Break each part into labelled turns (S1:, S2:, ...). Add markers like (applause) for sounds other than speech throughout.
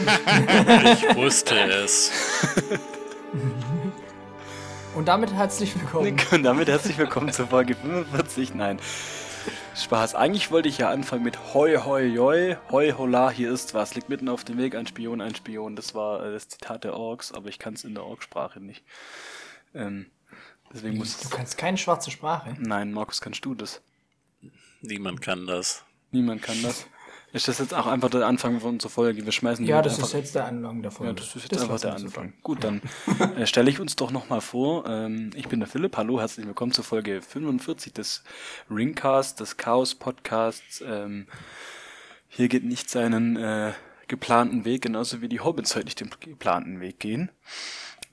S1: ich wusste es.
S2: Und damit herzlich willkommen. (laughs)
S3: Und damit herzlich willkommen zur Folge 45. Nein. Spaß. Eigentlich wollte ich ja anfangen mit Hoi Hoi Hoi, Hoi Hola, hier ist was. Liegt mitten auf dem Weg, ein Spion, ein Spion. Das war äh, das Zitat der Orks, aber ich kann es in der Orksprache nicht. Ähm, deswegen muss
S2: Du kannst keine schwarze Sprache.
S3: Nein, Markus, kannst du das?
S1: Niemand kann das.
S3: Niemand kann das. Ist das jetzt auch einfach der Anfang von unserer Folge? Wir schmeißen die
S2: Ja, das
S3: einfach-
S2: ist jetzt der Anfang davon.
S3: Ja, das ist jetzt einfach der
S2: so
S3: Anfang. Gut, dann äh, stelle ich uns doch nochmal vor. Ähm, ich bin der Philipp. Hallo, herzlich willkommen zur Folge 45 des Ringcast, des Chaos Podcasts. Ähm, hier geht nicht seinen äh, geplanten Weg, genauso wie die Hobbits heute nicht den geplanten Weg gehen.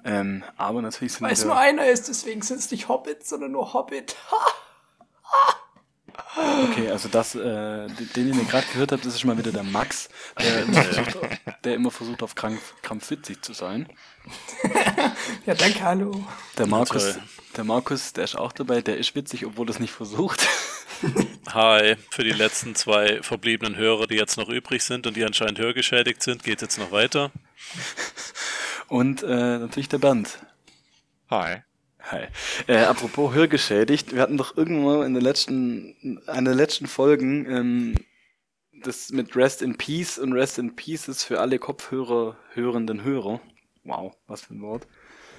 S3: Ähm, aber natürlich sind
S2: Weil es nur einer ist, deswegen sind es nicht Hobbits, sondern nur Hobbit. Ha!
S3: Okay, also das, äh, den, den ihr gerade gehört habt, das ist schon mal wieder der Max, der, immer versucht, der immer versucht, auf Krampf, krampfwitzig zu sein. (laughs)
S2: Ja, danke, hallo.
S3: Der Markus, der Markus, der ist auch dabei, der ist witzig, obwohl er es nicht versucht. (laughs)
S1: Hi, für die letzten zwei verbliebenen Hörer, die jetzt noch übrig sind und die anscheinend hörgeschädigt sind, geht jetzt noch weiter.
S3: Und äh, natürlich der Bernd.
S4: Hi.
S3: Hi. Äh, apropos hörgeschädigt, wir hatten doch irgendwann mal in der letzten, einer der letzten Folgen ähm, das mit Rest in Peace und Rest in Pieces für alle Kopfhörer hörenden Hörer. Wow, was für ein Wort.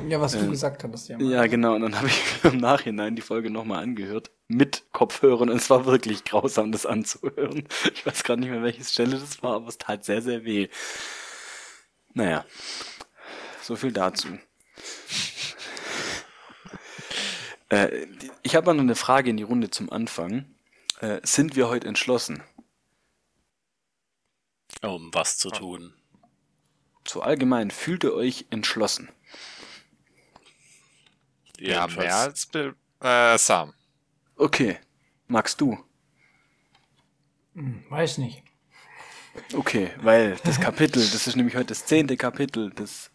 S2: Ja, was
S3: Äh,
S2: du gesagt hattest, ja.
S3: Ja, genau. Und dann habe ich (laughs) im Nachhinein die Folge nochmal angehört. Mit Kopfhörern. Und es war wirklich grausam, das anzuhören. Ich weiß gerade nicht mehr, welche Stelle das war, aber es tat sehr, sehr weh. Naja. So viel dazu. Äh, ich habe mal noch eine Frage in die Runde zum Anfang. Äh, sind wir heute entschlossen?
S1: Um was zu tun.
S3: So allgemein, fühlt ihr euch entschlossen?
S4: Ja,
S1: Jedenfalls.
S4: mehr als Bill, äh, Sam.
S3: Okay. Magst du?
S2: Hm, weiß nicht.
S3: Okay, weil das Kapitel, das ist nämlich heute das zehnte Kapitel des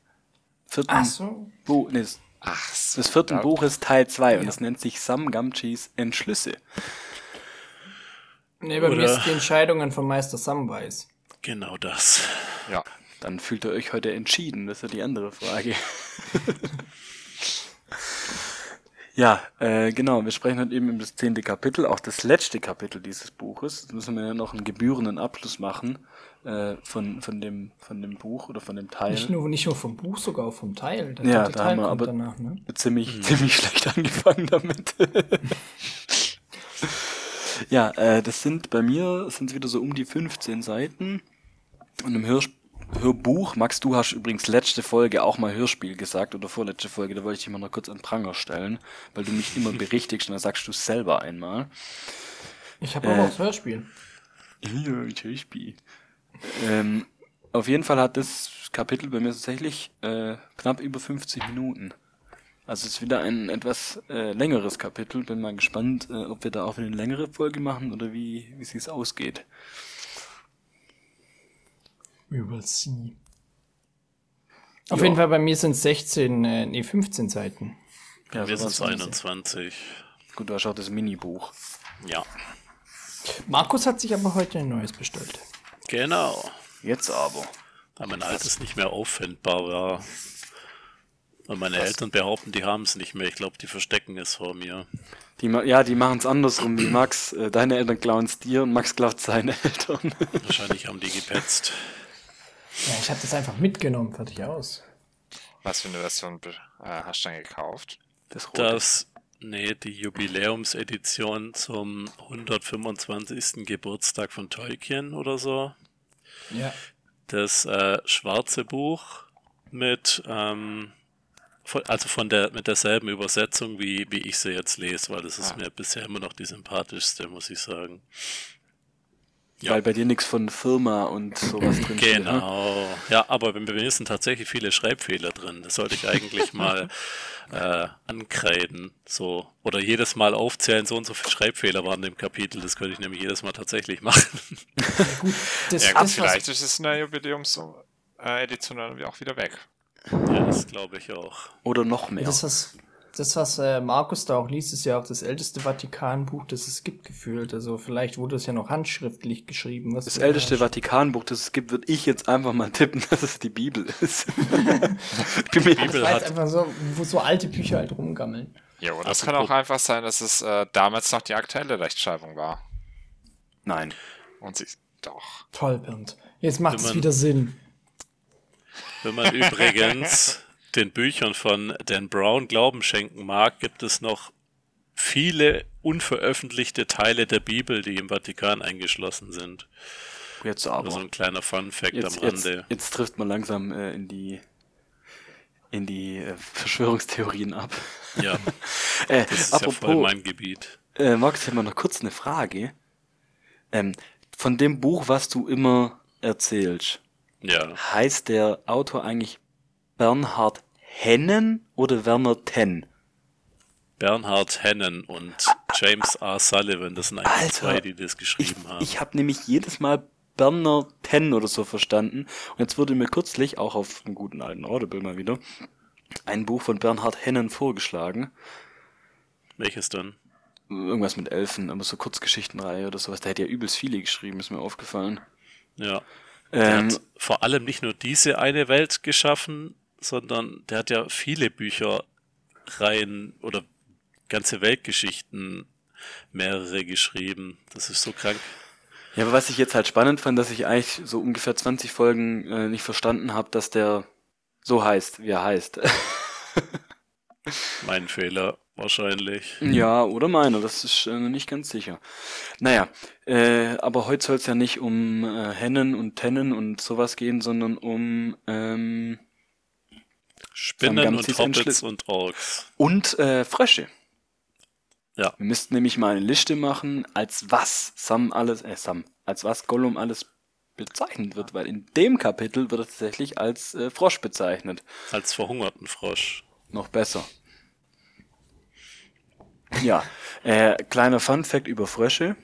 S3: vierten
S2: Ach so.
S3: Buch, nee, des,
S4: Ach so.
S3: des vierten
S4: ja.
S3: Buches Teil 2 und
S2: Ja.
S3: es nennt sich Sam Gamgees Entschlüsse.
S2: Nee, bei mir
S1: Oder-
S2: ist die Entscheidungen von Meister Samwise.
S1: Genau das.
S4: Ja.
S3: Dann fühlt ihr euch heute entschieden, das ist ja die andere Frage. (laughs) ja, äh, genau, wir sprechen heute eben über das zehnte Kapitel, auch das letzte Kapitel dieses Buches. Jetzt müssen wir ja noch einen gebührenden Abschluss machen äh, von, von, dem, von dem Buch oder von dem Teil.
S2: Nicht nur, nicht nur vom Buch, sogar auch vom Teil. Der
S3: Ja, da
S2: Teil
S3: haben wir aber-
S2: danach, ne?
S3: ziemlich, ziemlich schlecht angefangen damit. (laughs) ja, äh, das sind bei mir sind wieder so um die 15 Seiten. Und im Hörspiel Hörbuch, Max, du hast übrigens letzte Folge auch mal Hörspiel gesagt oder vorletzte Folge, da wollte ich dich mal noch kurz an Pranger stellen, weil du mich immer (laughs) berichtigst und dann sagst du selber einmal.
S2: Ich habe
S3: Äh.
S2: auch das Hörspiel.
S3: Ja, ich Hörspiel. Ähm, auf jeden Fall hat das Kapitel bei mir tatsächlich äh, knapp über 50 Minuten. Also es ist wieder ein etwas äh, längeres Kapitel. Bin mal gespannt, äh, ob wir da auch eine längere Folge machen oder wie wie es ausgeht.
S2: We will see. Auf
S3: Ja.
S2: jeden Fall bei mir sind es 16, äh, nee, 15 Seiten.
S3: Ja,
S1: Wir sind
S3: sowas.
S1: 21.
S3: Gut, du hast auch das Minibuch.
S1: Ja,
S2: Markus hat sich aber heute ein neues bestellt.
S1: genau.
S3: Jetzt aber.
S1: Da mein altes nicht mehr auffindbar war. Und meine Eltern behaupten, die haben es nicht mehr. Ich glaube, die verstecken es vor mir.
S3: Die, ma- ja, die machen es andersrum wie Max. Äh, Deine Eltern klauen es dir und Max klaut seine (laughs) Eltern.
S1: Wahrscheinlich haben die gepetzt.
S2: Ja, ich habe das einfach mitgenommen, fertig aus.
S4: Was für eine Version äh, hast du dann gekauft?
S3: Das rote.
S1: Das, nee, die Jubiläumsedition zum 125. Geburtstag von Tolkien oder so.
S2: Ja.
S1: Das äh, schwarze Buch mit, ähm, von, also von der, mit derselben Übersetzung, wie, wie ich sie jetzt lese, weil das ist
S4: Ah.
S1: mir bisher immer noch die sympathischste, muss ich sagen. Ja.
S3: Weil bei dir nichts von Firma und sowas drin steht, ne?
S1: Genau. Ja, aber bei mir sind tatsächlich viele Schreibfehler drin. Das sollte ich eigentlich mal (laughs) äh, ankreiden. So. Oder jedes Mal aufzählen, so und so viele Schreibfehler waren in dem Kapitel. Das könnte ich nämlich jedes Mal tatsächlich machen. (laughs)
S2: Das,
S4: Ja gut,
S2: das,
S4: vielleicht ist es in der Jubiläums-Edition dann auch wieder weg.
S1: ja, das glaube ich auch.
S3: Oder noch mehr.
S2: Das, was, das, was äh, Markus da auch liest, ist ja auch das älteste Vatikanbuch, das es gibt, gefühlt. Also vielleicht wurde es ja noch handschriftlich geschrieben. Was
S3: Das älteste Vatikanbuch, das es gibt, würde ich jetzt einfach mal tippen, (laughs) dass es die Bibel ist. (laughs) ich
S2: Das
S1: Bibel
S2: war jetzt
S1: hat-
S2: einfach so, wo so alte Bücher halt rumgammeln.
S4: Ja, oder es
S1: Apropos-
S4: kann auch einfach sein, dass es äh, damals noch die aktuelle Rechtschreibung war.
S3: Nein.
S4: Und sie. Doch.
S2: Toll, Bernd. Jetzt macht es wieder Sinn.
S1: Wenn man (laughs) übrigens den Büchern von Dan Brown Glauben schenken mag, gibt es noch viele unveröffentlichte Teile der Bibel, die im Vatikan eingeschlossen sind.
S3: Jetzt aber.
S1: so ein kleiner Fun Fact
S3: Jetzt,
S1: am
S3: jetzt,
S1: Rande.
S3: jetzt trifft man langsam äh, in die in die äh, Verschwörungstheorien ab.
S1: Ja, (laughs)
S3: Äh,
S1: das ist ja voll
S3: apropos,
S1: mein Gebiet.
S3: äh, Max, ich habe mal noch kurz eine Frage. Ähm, von dem Buch, was du immer erzählst,
S1: Ja,
S3: heißt der Autor eigentlich Bernhard Hennen oder Werner Tenn?
S1: Bernhard Hennen und James R. Sullivan, das sind eigentlich
S3: Alter,
S1: zwei, die das
S3: Ich,
S1: geschrieben haben.
S3: ich habe nämlich jedes Mal Berner Ten oder so verstanden. Und jetzt wurde mir kürzlich, auch auf einem guten alten Audible mal wieder, ein Buch von Bernhard Hennen vorgeschlagen.
S1: Welches denn?
S3: Irgendwas mit Elfen, aber so Kurzgeschichtenreihe oder sowas. Der hat ja übelst viele geschrieben, ist mir aufgefallen.
S1: Ja.
S3: Ähm,
S1: hat vor allem nicht nur diese eine Welt geschaffen, sondern der hat ja viele Bücher rein oder ganze Weltgeschichten mehrere geschrieben. Das ist so krank.
S3: ja, aber was ich jetzt halt spannend fand, dass ich eigentlich so ungefähr 20 Folgen äh, nicht verstanden habe, dass der so heißt, wie er heißt. (laughs)
S1: Mein Fehler wahrscheinlich.
S3: Ja, oder meiner, das ist äh, nicht ganz sicher. Naja, äh, aber heute soll es ja nicht um äh, Hennen und Tennen und sowas gehen, sondern um ähm,
S1: Spinnen und Hobbits und Orks.
S3: und äh, Frösche.
S1: Ja.
S3: Wir müssten nämlich mal eine Liste machen, als was Sam alles, äh, Sam, als was Gollum alles bezeichnet wird, weil in dem Kapitel wird er tatsächlich als äh, Frosch bezeichnet.
S1: Als verhungerten Frosch.
S3: Noch besser. Ja, äh, kleiner Fun Fact über Frösche.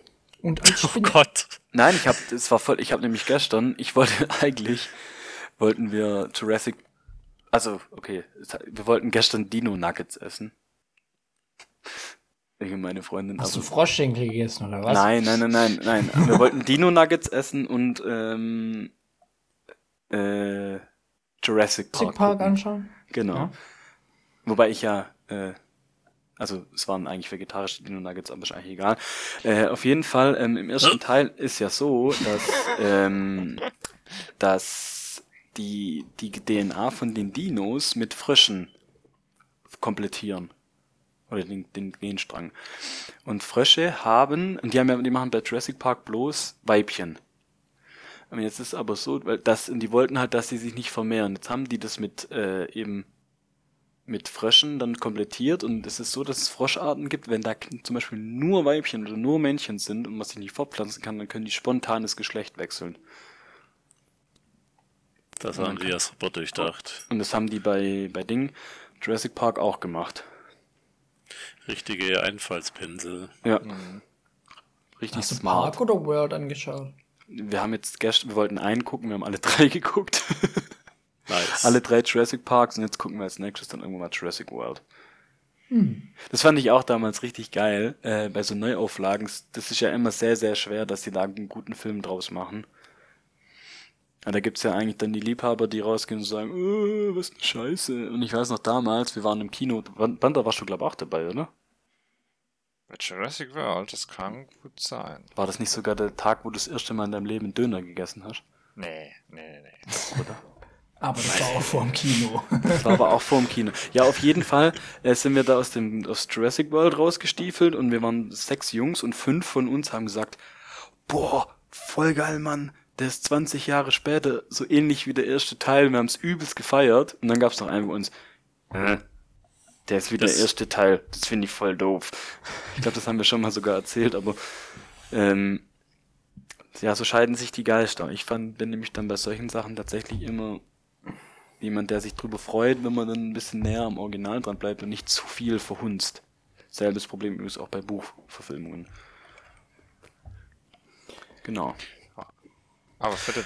S2: Und als (laughs)
S1: Oh. Gott.
S3: Nein, ich habe, es war voll, ich habe nämlich gestern, ich wollte (laughs) eigentlich, wollten wir Jurassic, also okay, wir wollten gestern Dino Nuggets essen. Ich und meine Freundin.
S2: Hast du Froschschenkel gegessen oder was?
S3: Nein, nein, nein, nein, nein. Wir wollten (laughs) Dino Nuggets essen und ähm, äh, Jurassic Park.
S2: Jurassic Park
S3: gucken.
S2: anschauen?
S3: Genau.
S2: Ja.
S3: Wobei ich ja, äh, also es waren eigentlich vegetarische Dino Nuggets, aber ist eigentlich egal. Äh, auf jeden Fall, ähm, im ersten (laughs) Teil ist ja so, dass, ähm, dass die, die DNA von den Dinos mit Fröschen komplettieren. Oder den, den Genstrang. Und Frösche haben, und die haben ja, die machen bei Jurassic Park bloß Weibchen. Und jetzt ist aber so, weil das, und die wollten halt, dass sie sich nicht vermehren. Jetzt haben die das mit äh, eben mit Fröschen dann komplettiert und es ist so, dass es Froscharten gibt, wenn da zum Beispiel nur Weibchen oder nur Männchen sind und man sich nicht fortpflanzen kann, dann können die spontanes Geschlecht wechseln.
S1: Das haben die ja super durchdacht.
S3: Und das haben die bei, bei Ding Jurassic Park auch gemacht.
S1: Richtige Einfallspinsel.
S3: Ja. Richtig
S2: Hast du
S3: smart.
S2: Park oder World angeschaut?
S3: Wir haben jetzt gestern, wir wollten einen gucken, wir haben alle (laughs) drei geguckt.
S1: Nice.
S3: alle drei Jurassic Parks und jetzt gucken wir als nächstes dann irgendwann mal Jurassic World. Das fand ich auch damals richtig geil, äh, bei so Neuauflagen. Das ist ja immer sehr, sehr schwer, dass die da einen guten Film draus machen. Ja, da gibt's ja eigentlich dann die Liebhaber, die rausgehen und sagen, äh, was eine Scheiße. Und ich weiß noch damals, wir waren im Kino, Banda warst du glaube ich auch dabei, oder?
S4: Bei Jurassic World, das kann gut sein.
S3: War das nicht sogar der Tag, wo du das erste Mal in deinem Leben einen Döner gegessen hast?
S4: Nee, nee, nee.
S3: Oder?
S2: Aber das war auch vor dem Kino.
S3: Das war aber auch vor dem Kino. Ja, auf jeden Fall äh, sind wir da aus dem aus Jurassic World rausgestiefelt und wir waren sechs Jungs und fünf von uns haben gesagt, boah, voll geil, Mann. Der ist 20 Jahre später so ähnlich wie der erste Teil. Wir haben es übelst gefeiert. Und dann gab es noch einen von uns, äh, der ist wie
S1: Das-
S3: der erste Teil. Das finde ich voll doof. Ich glaube, das haben wir schon mal sogar erzählt, aber ähm, ja, so scheiden sich die Geister. Ich fand, bin nämlich dann bei solchen Sachen tatsächlich immer jemand, der sich drüber freut, wenn man dann ein bisschen näher am Original dran bleibt und nicht zu viel verhunzt. Selbes Problem übrigens auch bei Buchverfilmungen. Genau.
S4: Aber Philipp,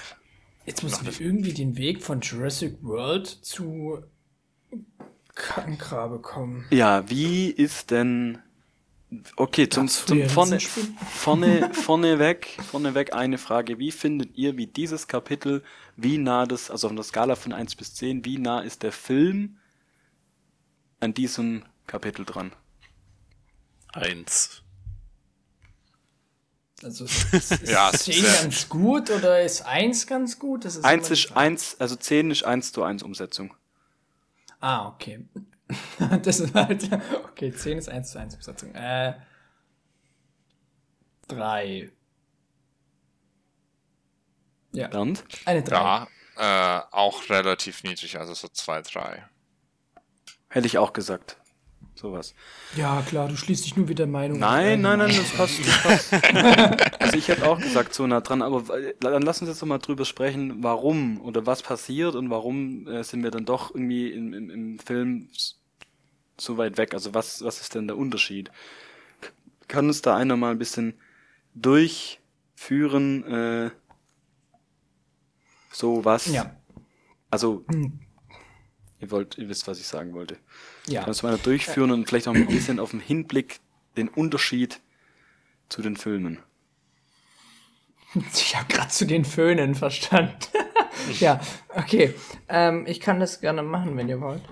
S2: Jetzt müssen wir irgendwie den Weg von Jurassic World zu Kankra bekommen.
S3: Ja, wie ist denn. Okay, zum, zum vorne, vorne, (laughs) vorne weg, vorne weg eine Frage. Wie findet ihr, wie dieses Kapitel, wie nah das, also auf einer Skala von 1 bis 10, wie nah ist der Film an diesem Kapitel dran?
S1: Eins.
S2: Also ist, ist (laughs)
S4: Ja,
S2: 10
S4: sehr-
S2: ganz gut oder ist 1 ganz gut? Das ist
S3: Eins
S2: immer die
S3: ist
S2: Frage.
S3: eins, also 10 ist 1 zu 1 Umsetzung.
S2: Ah, okay. (laughs) das ist halt. Okay, 10 ist 1 zu 1 Besatzung. Äh. 3. Ja,
S3: Bernd?
S2: eine 3.
S4: Ja, äh, auch relativ niedrig, also so 2, 3.
S3: Hätte ich auch gesagt. Sowas.
S2: Ja, klar, du schließt dich nur wieder Meinung.
S3: Nein, nein, nein, das passt, das passt. (laughs) Also ich hätte auch gesagt, so nah dran, aber dann lass uns jetzt noch mal drüber sprechen, warum oder was passiert und warum äh, sind wir dann doch irgendwie im, im, im Film so weit weg. Also was, was ist denn der Unterschied? Kann uns da einer mal ein bisschen durchführen, äh, so was?
S2: Ja.
S3: Also,
S2: Hm.
S3: ihr wollt, ihr wisst, was ich sagen wollte.
S2: Ja.
S3: Kannst du mal durchführen und vielleicht auch ein bisschen auf den Hinblick den Unterschied zu den Filmen.
S2: Ich habe gerade zu den Föhnen verstanden. (laughs) ja, okay. Ähm, ich kann das gerne machen, wenn ihr wollt.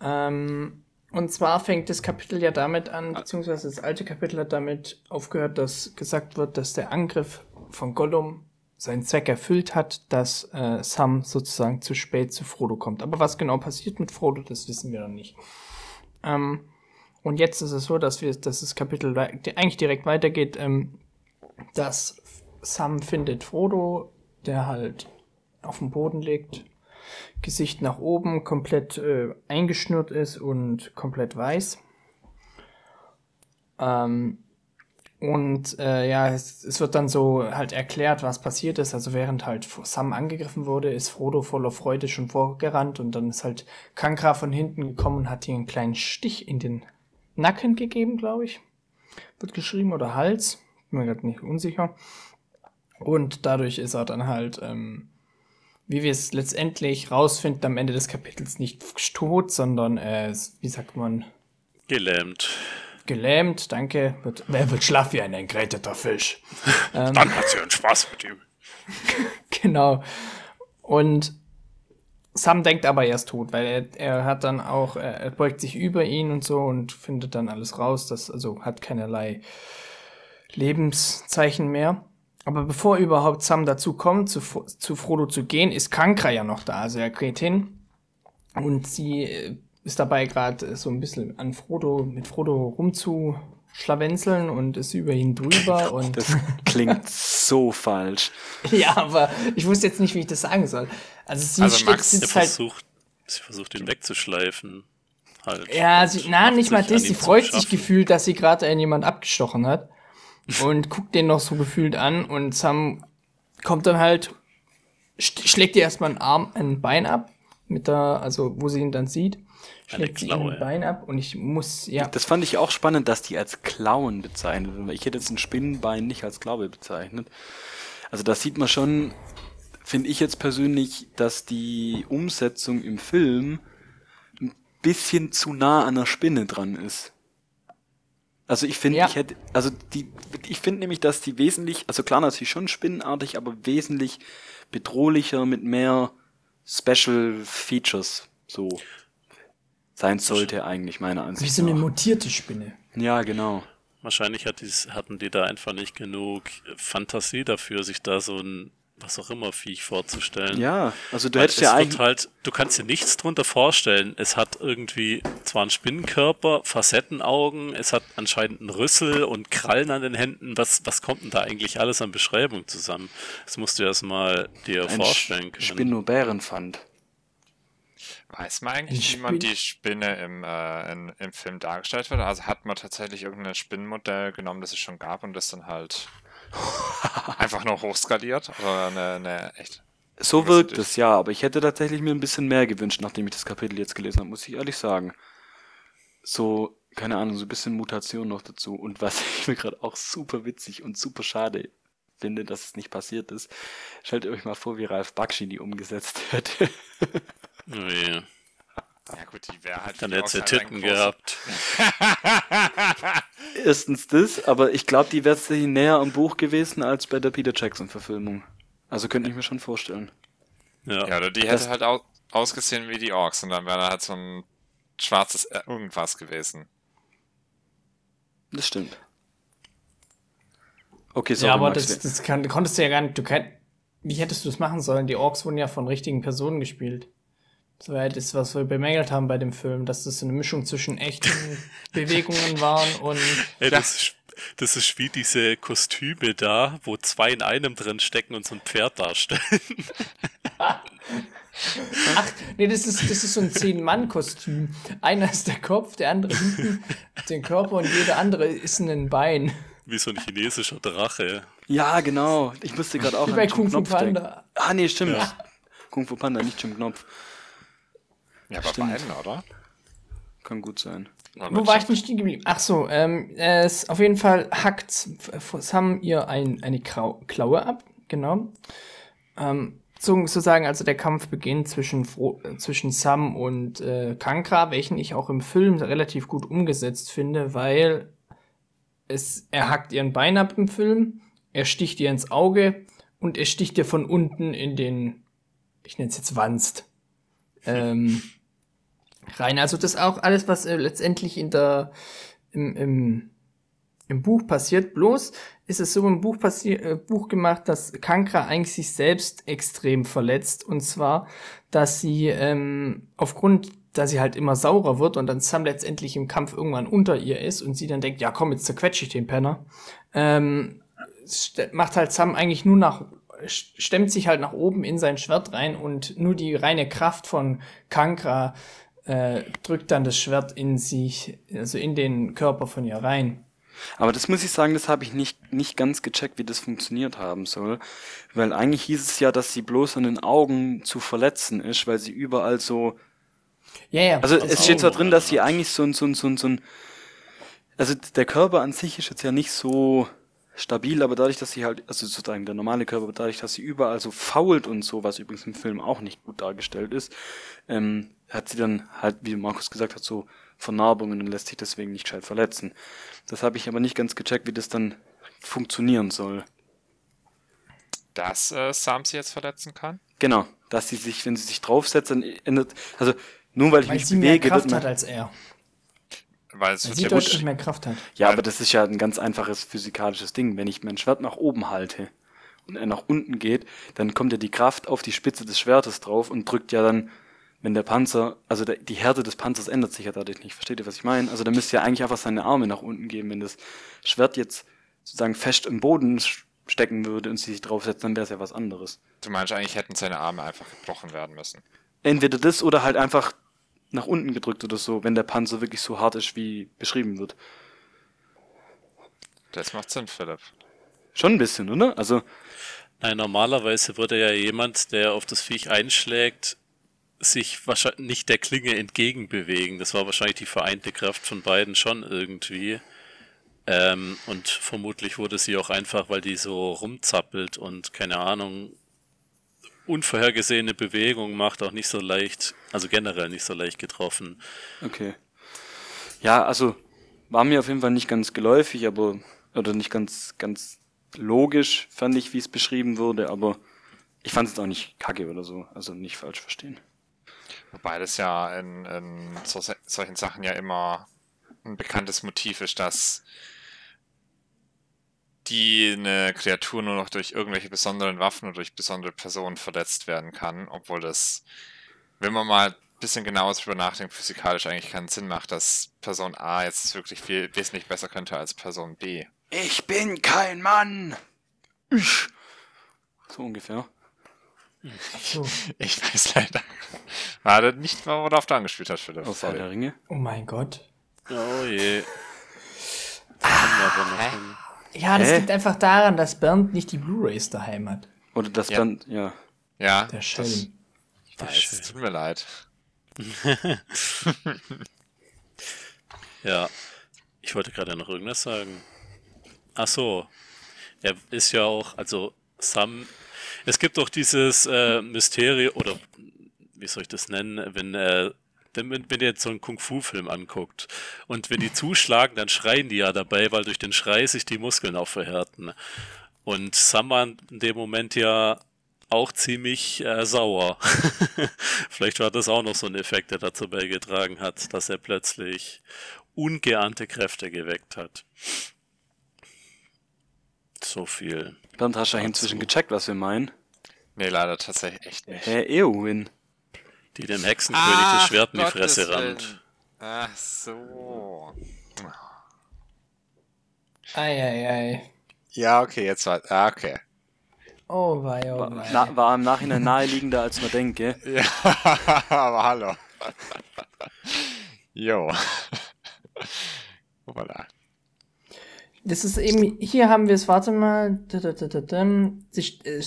S2: Ähm, und zwar fängt das Kapitel ja damit an, beziehungsweise das alte Kapitel hat damit aufgehört, dass gesagt wird, dass der Angriff von Gollum seinen Zweck erfüllt hat, dass äh, Sam sozusagen zu spät zu Frodo kommt. Aber was genau passiert mit Frodo, das wissen wir noch nicht. Ähm, und jetzt ist es so, dass wir, dass das Kapitel eigentlich direkt weitergeht, ähm, dass Sam findet Frodo, der halt auf dem Boden liegt, Gesicht nach oben, komplett äh, eingeschnürt ist und komplett weiß. Ähm, und äh, ja, es, es wird dann so halt erklärt, was passiert ist. Also während halt Sam angegriffen wurde, ist Frodo voller Freude schon vorgerannt und dann ist halt Kankra von hinten gekommen und hat ihm einen kleinen Stich in den Nacken gegeben, glaube ich. Wird geschrieben oder Hals. Bin mir gerade nicht unsicher. Und dadurch ist er dann halt, ähm, wie wir es letztendlich rausfinden, am Ende des Kapitels nicht tot, sondern, äh, wie sagt man,
S1: Gelähmt.
S2: Gelähmt, danke. Wird, wer wird schlaff wie ein entgräteter Fisch? (laughs)
S1: Dann hat sie einen Spaß mit ihm. (laughs)
S2: Genau. Und Sam denkt aber, er ist tot, weil er, er hat dann auch, er, er beugt sich über ihn und so und findet dann alles raus, das also hat keinerlei Lebenszeichen mehr. Aber bevor überhaupt Sam dazu kommt, zu, zu Frodo zu gehen, ist Kankra ja noch da. Also er geht hin und sie äh, ist dabei gerade so ein bisschen an Frodo, mit Frodo rumzuschlawenzeln und ist über ihn drüber (laughs) und
S3: Das klingt so falsch. (laughs)
S2: ja, aber ich wusste jetzt nicht, wie ich das sagen soll. Also sie
S4: Also Max,
S1: Sie
S2: sitzt halt.
S1: versucht, sie versucht ihn wegzuschleifen. Halt.
S2: Ja, sie, na, nicht mal das. Sie freut sich gefühlt, dass sie gerade einen jemand abgestochen hat. Und guckt den noch so gefühlt an. Und Sam kommt dann halt, sch- schlägt ihr erstmal einen Arm, ein Bein ab. Mit der, also wo sie ihn dann sieht. Schlägt sie ihm ein Bein ab. Und ich muss, ja.
S3: Das fand ich auch spannend, dass die als Klauen bezeichnet werden. weil Ich hätte jetzt ein Spinnenbein nicht als Klaue bezeichnet. Also da sieht man schon, finde ich jetzt persönlich, dass die Umsetzung im Film ein bisschen zu nah an der Spinne dran ist. Also ich finde,
S2: Ja.
S3: ich hätte, also die, ich finde nämlich, dass die wesentlich, also klar natürlich schon spinnenartig, aber wesentlich bedrohlicher mit mehr Special Features so sein sollte eigentlich meiner
S2: Wie
S3: Ansicht
S2: so eine
S3: nach.
S2: mutierte Spinne.
S3: Ja, genau.
S1: Wahrscheinlich hat dies, hatten die da einfach nicht genug Fantasie dafür, sich da so ein, was auch immer, Viech vorzustellen.
S3: Ja, also du
S1: Weil
S3: hättest
S1: es
S3: ja eigentlich.
S1: halt, du kannst dir nichts drunter vorstellen. Es hat irgendwie zwar einen Spinnenkörper, Facettenaugen, es hat anscheinend einen Rüssel und Krallen an den Händen. Was, was kommt denn da eigentlich alles an Beschreibung zusammen? Das musst du erst mal dir
S3: ein
S1: vorstellen können.
S3: Spinobärenpfand.
S4: Weiß man eigentlich, wie man die Spinne im, äh, in, im Film dargestellt wird? Also hat man tatsächlich irgendein Spinnenmodell genommen, das es schon gab und das dann halt (laughs) einfach nur hochskaliert? Oder eine, eine echt.
S3: So wirkt es, ja, aber ich hätte tatsächlich mir ein bisschen mehr gewünscht, nachdem ich das Kapitel jetzt gelesen habe, muss ich ehrlich sagen. So, keine Ahnung, so ein bisschen Mutation noch dazu. Und was (laughs) ich mir gerade auch super witzig und super schade finde, dass es nicht passiert ist, stellt euch mal vor, wie Ralf Bakshi die umgesetzt hätte. (laughs)
S1: Nee.
S4: Ja gut, die wäre halt...
S1: Dann hätte sie Titten gehabt. (laughs)
S3: Erstens das, aber ich glaube, die wäre sie näher am Buch gewesen als bei der Peter Jackson-Verfilmung. Also könnte ich mir schon vorstellen.
S1: Ja.
S4: Ja, oder die hätte
S3: Das-
S4: halt au ausgesehen wie die Orks und dann wäre da halt so ein schwarzes äh, irgendwas gewesen.
S3: Das stimmt. Okay, sorry,
S2: ja, aber
S3: Max,
S2: das, das kann, konntest du ja gar nicht, du kann, wie hättest du das machen sollen? Die Orks wurden ja von richtigen Personen gespielt. Ja das, was wir bemängelt haben bei dem Film, dass das so eine Mischung zwischen echten (laughs) Bewegungen waren und
S1: Ey, das, ist, das ist wie diese Kostüme da, wo zwei in einem drin stecken und so ein Pferd darstellen. (laughs)
S2: Nee, das ist, das ist so ein Zehn-Mann-Kostüm. Einer ist der Kopf, der andere hinten den Körper und jeder andere ist ein Bein.
S1: Wie so ein chinesischer Drache.
S3: Ja, genau. Ich musste gerade auch
S2: Wie
S3: an
S2: bei
S3: Jim
S2: Kung Fu
S3: Knopf denken.
S2: Panda.
S3: Ah, nee, stimmt.
S1: Ja.
S3: Kung Fu Panda, nicht Jim Knopf.
S4: Ja, bei
S3: Stimmt.
S4: beiden, oder?
S3: Kann gut sein.
S4: Oder
S2: Wo war ich denn stehen geblieben? Ach so, ähm, es, auf jeden Fall hackt Sam ihr ein, eine Krau Klaue ab, genau. Ähm, so, sozusagen, also der Kampf beginnt zwischen, Fro äh, zwischen Sam und äh, Kankra, welchen ich auch im Film relativ gut umgesetzt finde, weil es, er hackt ihren Bein ab im Film, er sticht ihr ins Auge und er sticht ihr von unten in den, ich nenne es jetzt Wanst. (laughs) Ähm, rein. Also das auch alles, was äh, letztendlich in der im, im, im Buch passiert. Bloß ist es so im Buch passiert, äh, Buch gemacht, dass Kankra eigentlich sich selbst extrem verletzt. Und zwar, dass sie ähm, aufgrund, dass sie halt immer saurer wird und dann Sam letztendlich im Kampf irgendwann unter ihr ist und sie dann denkt, ja komm, jetzt zerquetsche ich den Penner. Ähm, macht halt Sam eigentlich nur nach stemmt sich halt nach oben in sein Schwert rein und nur die reine Kraft von Kankra äh, drückt dann das Schwert in sich, also in den Körper von ihr rein.
S3: Aber das muss ich sagen, das habe ich nicht, nicht ganz gecheckt, wie das funktioniert haben soll. Weil eigentlich hieß es ja, dass sie bloß an den Augen zu verletzen ist, weil sie überall so.
S2: Ja, ja.
S3: Also es steht zwar drin, dass sie eigentlich so ein, so ein, so ein, so ein. Also der Körper an sich ist jetzt ja nicht so stabil, aber dadurch, dass sie halt, also sozusagen der normale Körper, aber dadurch, dass sie überall so fault und so, was übrigens im Film auch nicht gut dargestellt ist, ähm, hat sie dann halt, wie Markus gesagt hat, so Vernarbungen und lässt sich deswegen nicht gescheit verletzen. Das habe ich aber nicht ganz gecheckt, wie das dann funktionieren soll.
S4: Dass äh, Sam sie jetzt verletzen kann?
S3: Genau, dass sie sich, wenn sie sich draufsetzt, dann ändert, also nur weil ich
S2: weil
S3: mich
S2: sie mehr
S3: bewege,
S2: Kraft
S3: wird
S2: hat als er.
S4: Weil es
S2: Weil sie
S4: ja
S2: deutlich mehr Kraft hat.
S3: Ja, aber das ist ja ein ganz einfaches physikalisches Ding. Wenn ich mein Schwert nach oben halte und er nach unten geht, dann kommt ja die Kraft auf die Spitze des Schwertes drauf und drückt ja dann, wenn der Panzer, also der, die Härte des Panzers ändert sich ja dadurch nicht. Versteht ihr, was ich meine? Also da müsste ja eigentlich einfach seine Arme nach unten geben. Wenn das Schwert jetzt sozusagen fest im Boden stecken würde und sie sich draufsetzt, dann wäre es ja was anderes.
S4: Du meinst, eigentlich hätten seine Arme einfach gebrochen werden müssen.
S3: Entweder das oder halt einfach nach unten gedrückt oder so, wenn der Panzer wirklich so hart ist, wie beschrieben wird.
S4: Das macht Sinn, Philipp.
S3: Schon ein bisschen, oder? Also,
S1: Nein, normalerweise würde ja jemand, der auf das Viech einschlägt, sich wahrscheinlich nicht der Klinge entgegenbewegen. Das war wahrscheinlich die vereinte Kraft von beiden schon irgendwie. Ähm, und vermutlich wurde sie auch einfach, weil die so rumzappelt und keine Ahnung, unvorhergesehene Bewegungen macht, auch nicht so leicht, also generell nicht so leicht getroffen.
S3: Okay. Ja, also war mir auf jeden Fall nicht ganz geläufig, aber oder nicht ganz ganz logisch fand ich, wie es beschrieben wurde, aber ich fand es auch nicht kacke oder so, also nicht falsch verstehen.
S4: Wobei das ja in, in so, solchen Sachen ja immer ein bekanntes Motiv ist, dass die eine Kreatur nur noch durch irgendwelche besonderen Waffen oder durch besondere Personen verletzt werden kann, obwohl das, wenn man mal ein bisschen genauer drüber nachdenkt, physikalisch eigentlich keinen Sinn macht, dass Person A jetzt wirklich viel wesentlich besser könnte als Person B.
S3: Ich bin kein Mann. Ich. So ungefähr.
S2: So. (laughs)
S4: Ich weiß leider. War das nicht mal, worauf du angespielt hast, Philipp.
S3: Auf Herr der. Ringe.
S2: Oh mein Gott.
S1: Oh je. Hin.
S2: Ja, das
S3: Hä?
S2: liegt einfach daran, dass Bernd nicht die Blu-Rays daheim hat.
S3: Oder das
S4: Ja.
S3: Band, ja.
S4: Ja,
S2: Der
S4: das,
S2: Schelm.
S4: ich weiß, es tut mir leid. (laughs)
S1: Ja, ich wollte gerade noch irgendwas sagen. Ach so, er ist ja auch, also Sam, es gibt doch dieses äh, Mysterium, oder wie soll ich das nennen, wenn äh, wenn, wenn ihr jetzt so einen Kung-Fu-Film anguckt und wenn die zuschlagen, dann schreien die ja dabei, weil durch den Schrei sich die Muskeln auch verhärten. Und Sam war in dem Moment ja auch ziemlich äh, sauer. (laughs) Vielleicht war das auch noch so ein Effekt, der dazu beigetragen hat, dass er plötzlich ungeahnte Kräfte geweckt hat. So viel.
S3: Bernd, hast du inzwischen gecheckt, was wir meinen?
S4: Nee, leider tatsächlich echt nicht.
S3: Herr Eowyn.
S1: Die dem Hexenkönig das Schwert in die Fresse rammt.
S4: Ach so.
S2: Eieiei.
S4: Ja, okay, jetzt war. Ah, okay.
S2: Oh wei, oh
S3: War,
S2: wei.
S3: na, war im Nachhinein naheliegender, als man denkt, gell?
S4: Ja, (laughs) aber hallo. Jo. (laughs) Voilà.
S2: Das ist eben, hier haben wir es, warte mal. äh,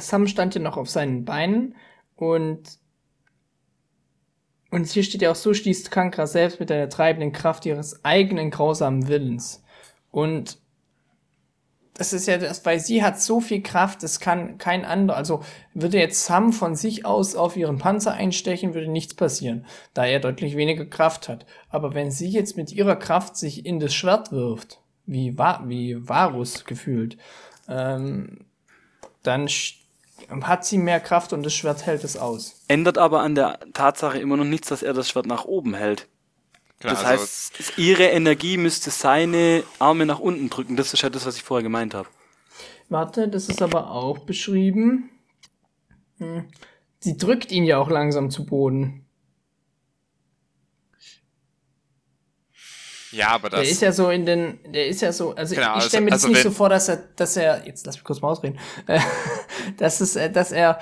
S2: Sam stand ja noch auf seinen Beinen und und hier steht ja auch so, schließt Kankra selbst mit der treibenden Kraft ihres eigenen grausamen Willens. Und das ist ja das, weil sie hat so viel Kraft, das kann kein anderer, also würde jetzt Sam von sich aus auf ihren Panzer einstechen, würde nichts passieren, da er deutlich weniger Kraft hat. Aber wenn sie jetzt mit ihrer Kraft sich in das Schwert wirft, wie, Va wie Varus gefühlt, ähm, dann hat sie mehr Kraft und das Schwert hält es aus.
S3: Ändert aber an der Tatsache immer noch nichts, dass er das Schwert nach oben hält.
S4: Genau,
S3: Das
S4: also,
S3: heißt, ihre Energie müsste seine Arme nach unten drücken. Das ist ja das, was ich vorher gemeint habe.
S2: Warte, das ist aber auch beschrieben. Hm. Sie drückt ihn ja auch langsam zu Boden.
S4: Ja, aber das.
S2: Der ist ja so in den, der ist ja so, also
S4: Genau,
S2: ich
S4: also-
S2: stelle mir das
S4: also
S2: nicht
S4: wenn-
S2: so vor, dass er, dass er, jetzt lass mich kurz mal ausreden, äh, (laughs) dass es, äh, dass er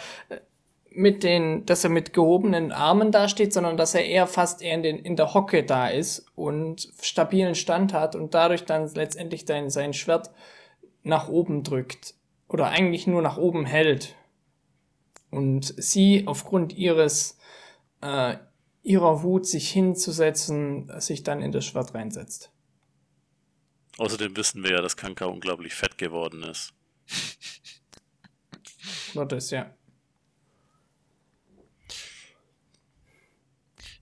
S2: mit den, dass er mit gehobenen Armen dasteht, sondern dass er eher fast eher in, den, in der Hocke da ist und stabilen Stand hat und dadurch dann letztendlich dein, sein Schwert nach oben drückt oder eigentlich nur nach oben hält und sie aufgrund ihres äh, ihrer Wut sich hinzusetzen, sich dann in das Schwert reinsetzt.
S1: Außerdem wissen wir ja, dass Kanka unglaublich fett geworden ist. (laughs)
S2: Nur das, ja.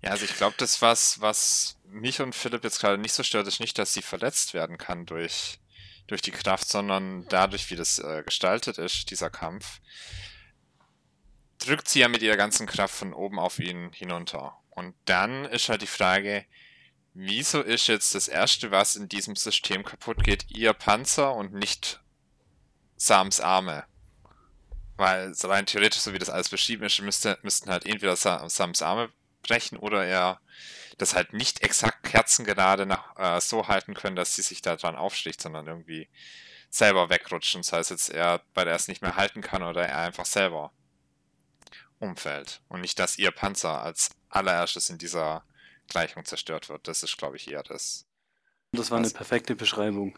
S4: Ja, also ich glaube, das, was, was mich und Philipp jetzt gerade nicht so stört, ist nicht, dass sie verletzt werden kann durch, durch die Kraft, sondern dadurch, wie das äh, gestaltet ist, dieser Kampf, drückt sie ja mit ihrer ganzen Kraft von oben auf ihn hinunter. Und dann ist halt die Frage, wieso ist jetzt das Erste, was in diesem System kaputt geht, ihr Panzer und nicht Sams Arme? Weil rein theoretisch, so wie das alles beschrieben ist, müsste, müssten halt entweder Sa- Sams Arme brechen oder er das halt nicht exakt kerzengerade nach, äh, so halten können, dass sie sich da dran aufsticht, sondern irgendwie selber wegrutschen. Das heißt jetzt er bei der es nicht mehr halten kann oder er einfach selber umfällt. Und nicht, dass ihr Panzer als allererstes in dieser Gleichung zerstört wird. Das ist, glaube ich, eher das.
S3: Das war eine perfekte Beschreibung.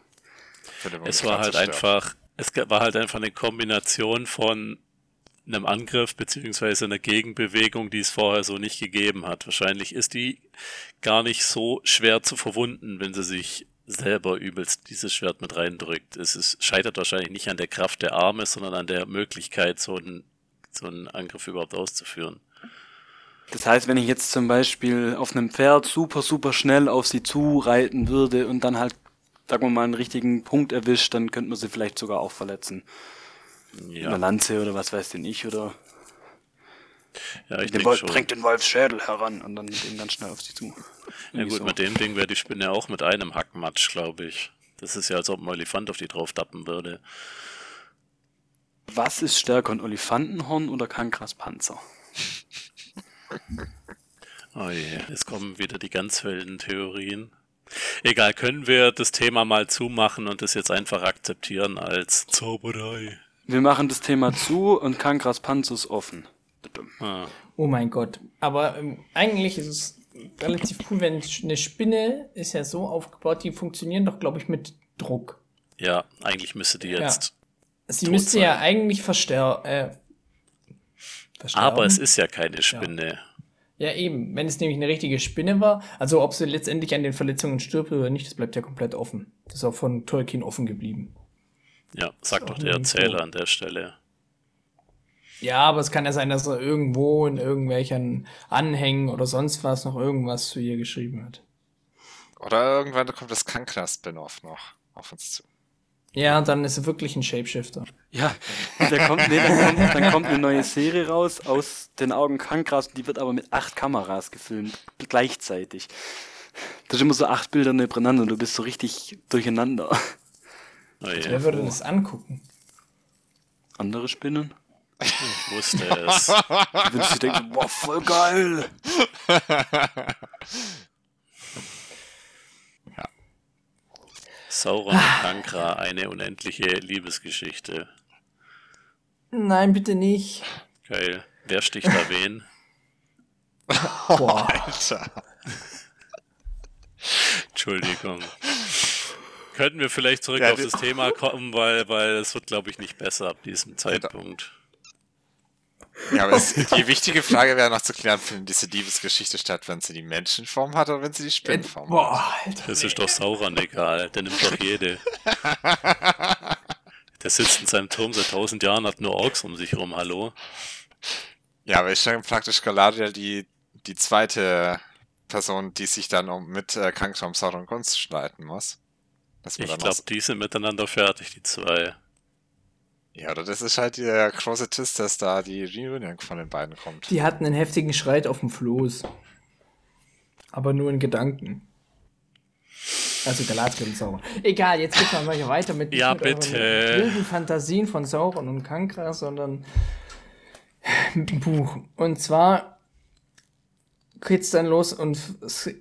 S1: Es war halt
S4: zerstört.
S1: einfach, es war halt einfach eine Kombination von einem Angriff beziehungsweise einer Gegenbewegung, die es vorher so nicht gegeben hat. Wahrscheinlich ist die gar nicht so schwer zu verwunden, wenn sie sich selber übelst dieses Schwert mit reindrückt. Es ist, scheitert wahrscheinlich nicht an der Kraft der Arme, sondern an der Möglichkeit, so einen, so einen Angriff überhaupt auszuführen.
S3: Das heißt, wenn ich jetzt zum Beispiel auf einem Pferd super, super schnell auf sie zureiten würde und dann halt, sagen wir mal, einen richtigen Punkt erwischt, dann könnte man sie vielleicht sogar auch verletzen. Eine
S1: Ja,
S3: Lanze oder was weiß denn ich, oder
S1: ja ich
S3: den
S1: denke
S3: Wolf,
S1: schon.
S3: drängt den Wolfsschädel heran und dann mit dem ganz schnell auf sie zu.
S1: Ja gut,
S3: so.
S1: mit dem Ding wäre die Spinne auch mit einem Hackmatsch, glaube ich. Das ist ja, als ob ein Olifant auf die drauf tappen würde.
S3: Was ist stärker, ein Olifantenhorn oder Kankras Panzer? (laughs)
S1: Oh je, es kommen wieder die ganz wilden Theorien. Egal, können wir das Thema mal zumachen und das jetzt einfach akzeptieren als Zauberei.
S3: Wir machen das Thema zu und Kankras ist offen.
S1: Ah,
S2: Oh mein Gott. Aber ähm, eigentlich ist es relativ cool, wenn eine Spinne ist ja so aufgebaut, die funktionieren doch, glaube ich, mit Druck.
S1: ja, eigentlich müsste die jetzt.
S2: Sie
S1: Tot
S2: müsste ja
S1: sein.
S2: eigentlich verstärken. Äh, versterben.
S1: Aber es ist ja keine Spinne.
S2: Ja, eben. Wenn es nämlich eine richtige Spinne war, also ob sie letztendlich an den Verletzungen stirbt oder nicht, das bleibt ja komplett offen. Das ist auch von Tolkien offen geblieben.
S1: Ja, sagt doch der. Erzähler an der Stelle.
S2: Ja, aber es kann ja sein, dass er irgendwo in irgendwelchen Anhängen oder sonst was noch irgendwas zu ihr geschrieben hat.
S4: Oder irgendwann kommt das Kankra-Spin-Off noch auf uns zu.
S2: Ja, dann ist er wirklich ein Shapeshifter.
S3: Ja, da kommt, nee, dann, kommt, dann kommt eine neue Serie raus aus den Augen Kankras und die wird aber mit acht Kameras gefilmt, gleichzeitig. Das sind immer so acht Bilder nebeneinander und du bist so richtig durcheinander.
S1: Oh je,
S2: Wer würde das angucken?
S3: Andere Spinnen?
S1: ich wusste es. (laughs)
S3: Du würdest dir denken, boah, voll geil. (laughs)
S1: Sauron und Kankra, eine unendliche Liebesgeschichte.
S2: Nein, bitte nicht.
S1: Geil. Wer sticht da wen? (laughs)
S2: Boah.
S4: Alter.
S1: Entschuldigung. Könnten wir vielleicht zurück
S4: Ja,
S1: auf das Thema kommen, weil, weil es wird, glaube ich, nicht besser ab diesem Zeitpunkt.
S4: Ja, aber es, (laughs) die wichtige Frage wäre noch zu klären, findet diese Liebesgeschichte statt, wenn sie die Menschenform hat oder wenn sie die Spinnenform hat?
S2: Boah, Alter.
S1: Das ist doch Sauron egal, der nimmt doch jede. (laughs) Der sitzt in seinem Turm seit tausend Jahren, hat nur Orks um sich rum, hallo?
S4: Ja, aber ist schon praktisch Galadriel die, die zweite Person, die sich dann um, mit äh, Kankra um Sauron Gunst streiten muss.
S1: Ich glaube, die sind miteinander fertig, die zwei.
S4: Ja, oder das ist halt der große Twist, dass da die Reunion von den beiden kommt.
S2: Die hatten einen heftigen Schreit auf dem Floß. Aber nur in Gedanken. Also Galadriel und Sauron. Egal, jetzt geht's mal mal weiter mit,
S1: Ja,
S2: mit
S1: bitte.
S2: wilden Fantasien von Sauron und Kankra, sondern mit dem Buch. Und zwar geht's dann los und